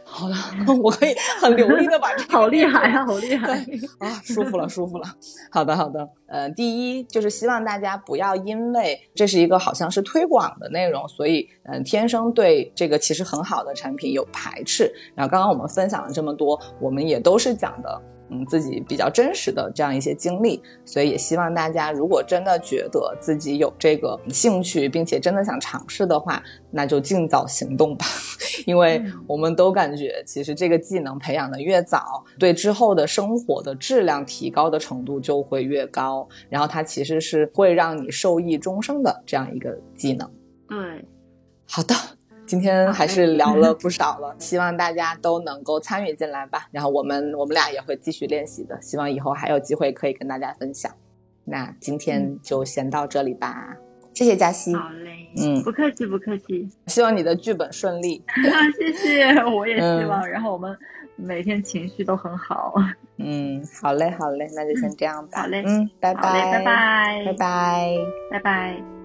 好的，我可以很流利的把这 好厉害呀，好厉害啊，舒服了，舒服了。好的，好的。呃，第一就是希望大家不要因为这是一个好像是推广的内容，所以嗯，天生对这个其实很好的产品有排斥。然后刚刚我们分享了这么多，我们也都是讲的。嗯，自己比较真实的这样一些经历，所以也希望大家，如果真的觉得自己有这个兴趣，并且真的想尝试的话，那就尽早行动吧。因为我们都感觉，其实这个技能培养的越早，对之后的生活的质量提高的程度就会越高。然后它其实是会让你受益终生的这样一个技能。对，好的。今天还是聊了不少了，希望大家都能够参与进来吧。然后我们我们俩也会继续练习的，希望以后还有机会可以跟大家分享。那今天就先到这里吧，谢谢嘉熙。好嘞，嗯，不客气不客气。希望你的剧本顺利。谢谢，我也希望。然后我们每天情绪都很好。嗯，好嘞好嘞，那就先这样吧。好嘞，嗯，拜拜拜拜拜拜拜拜。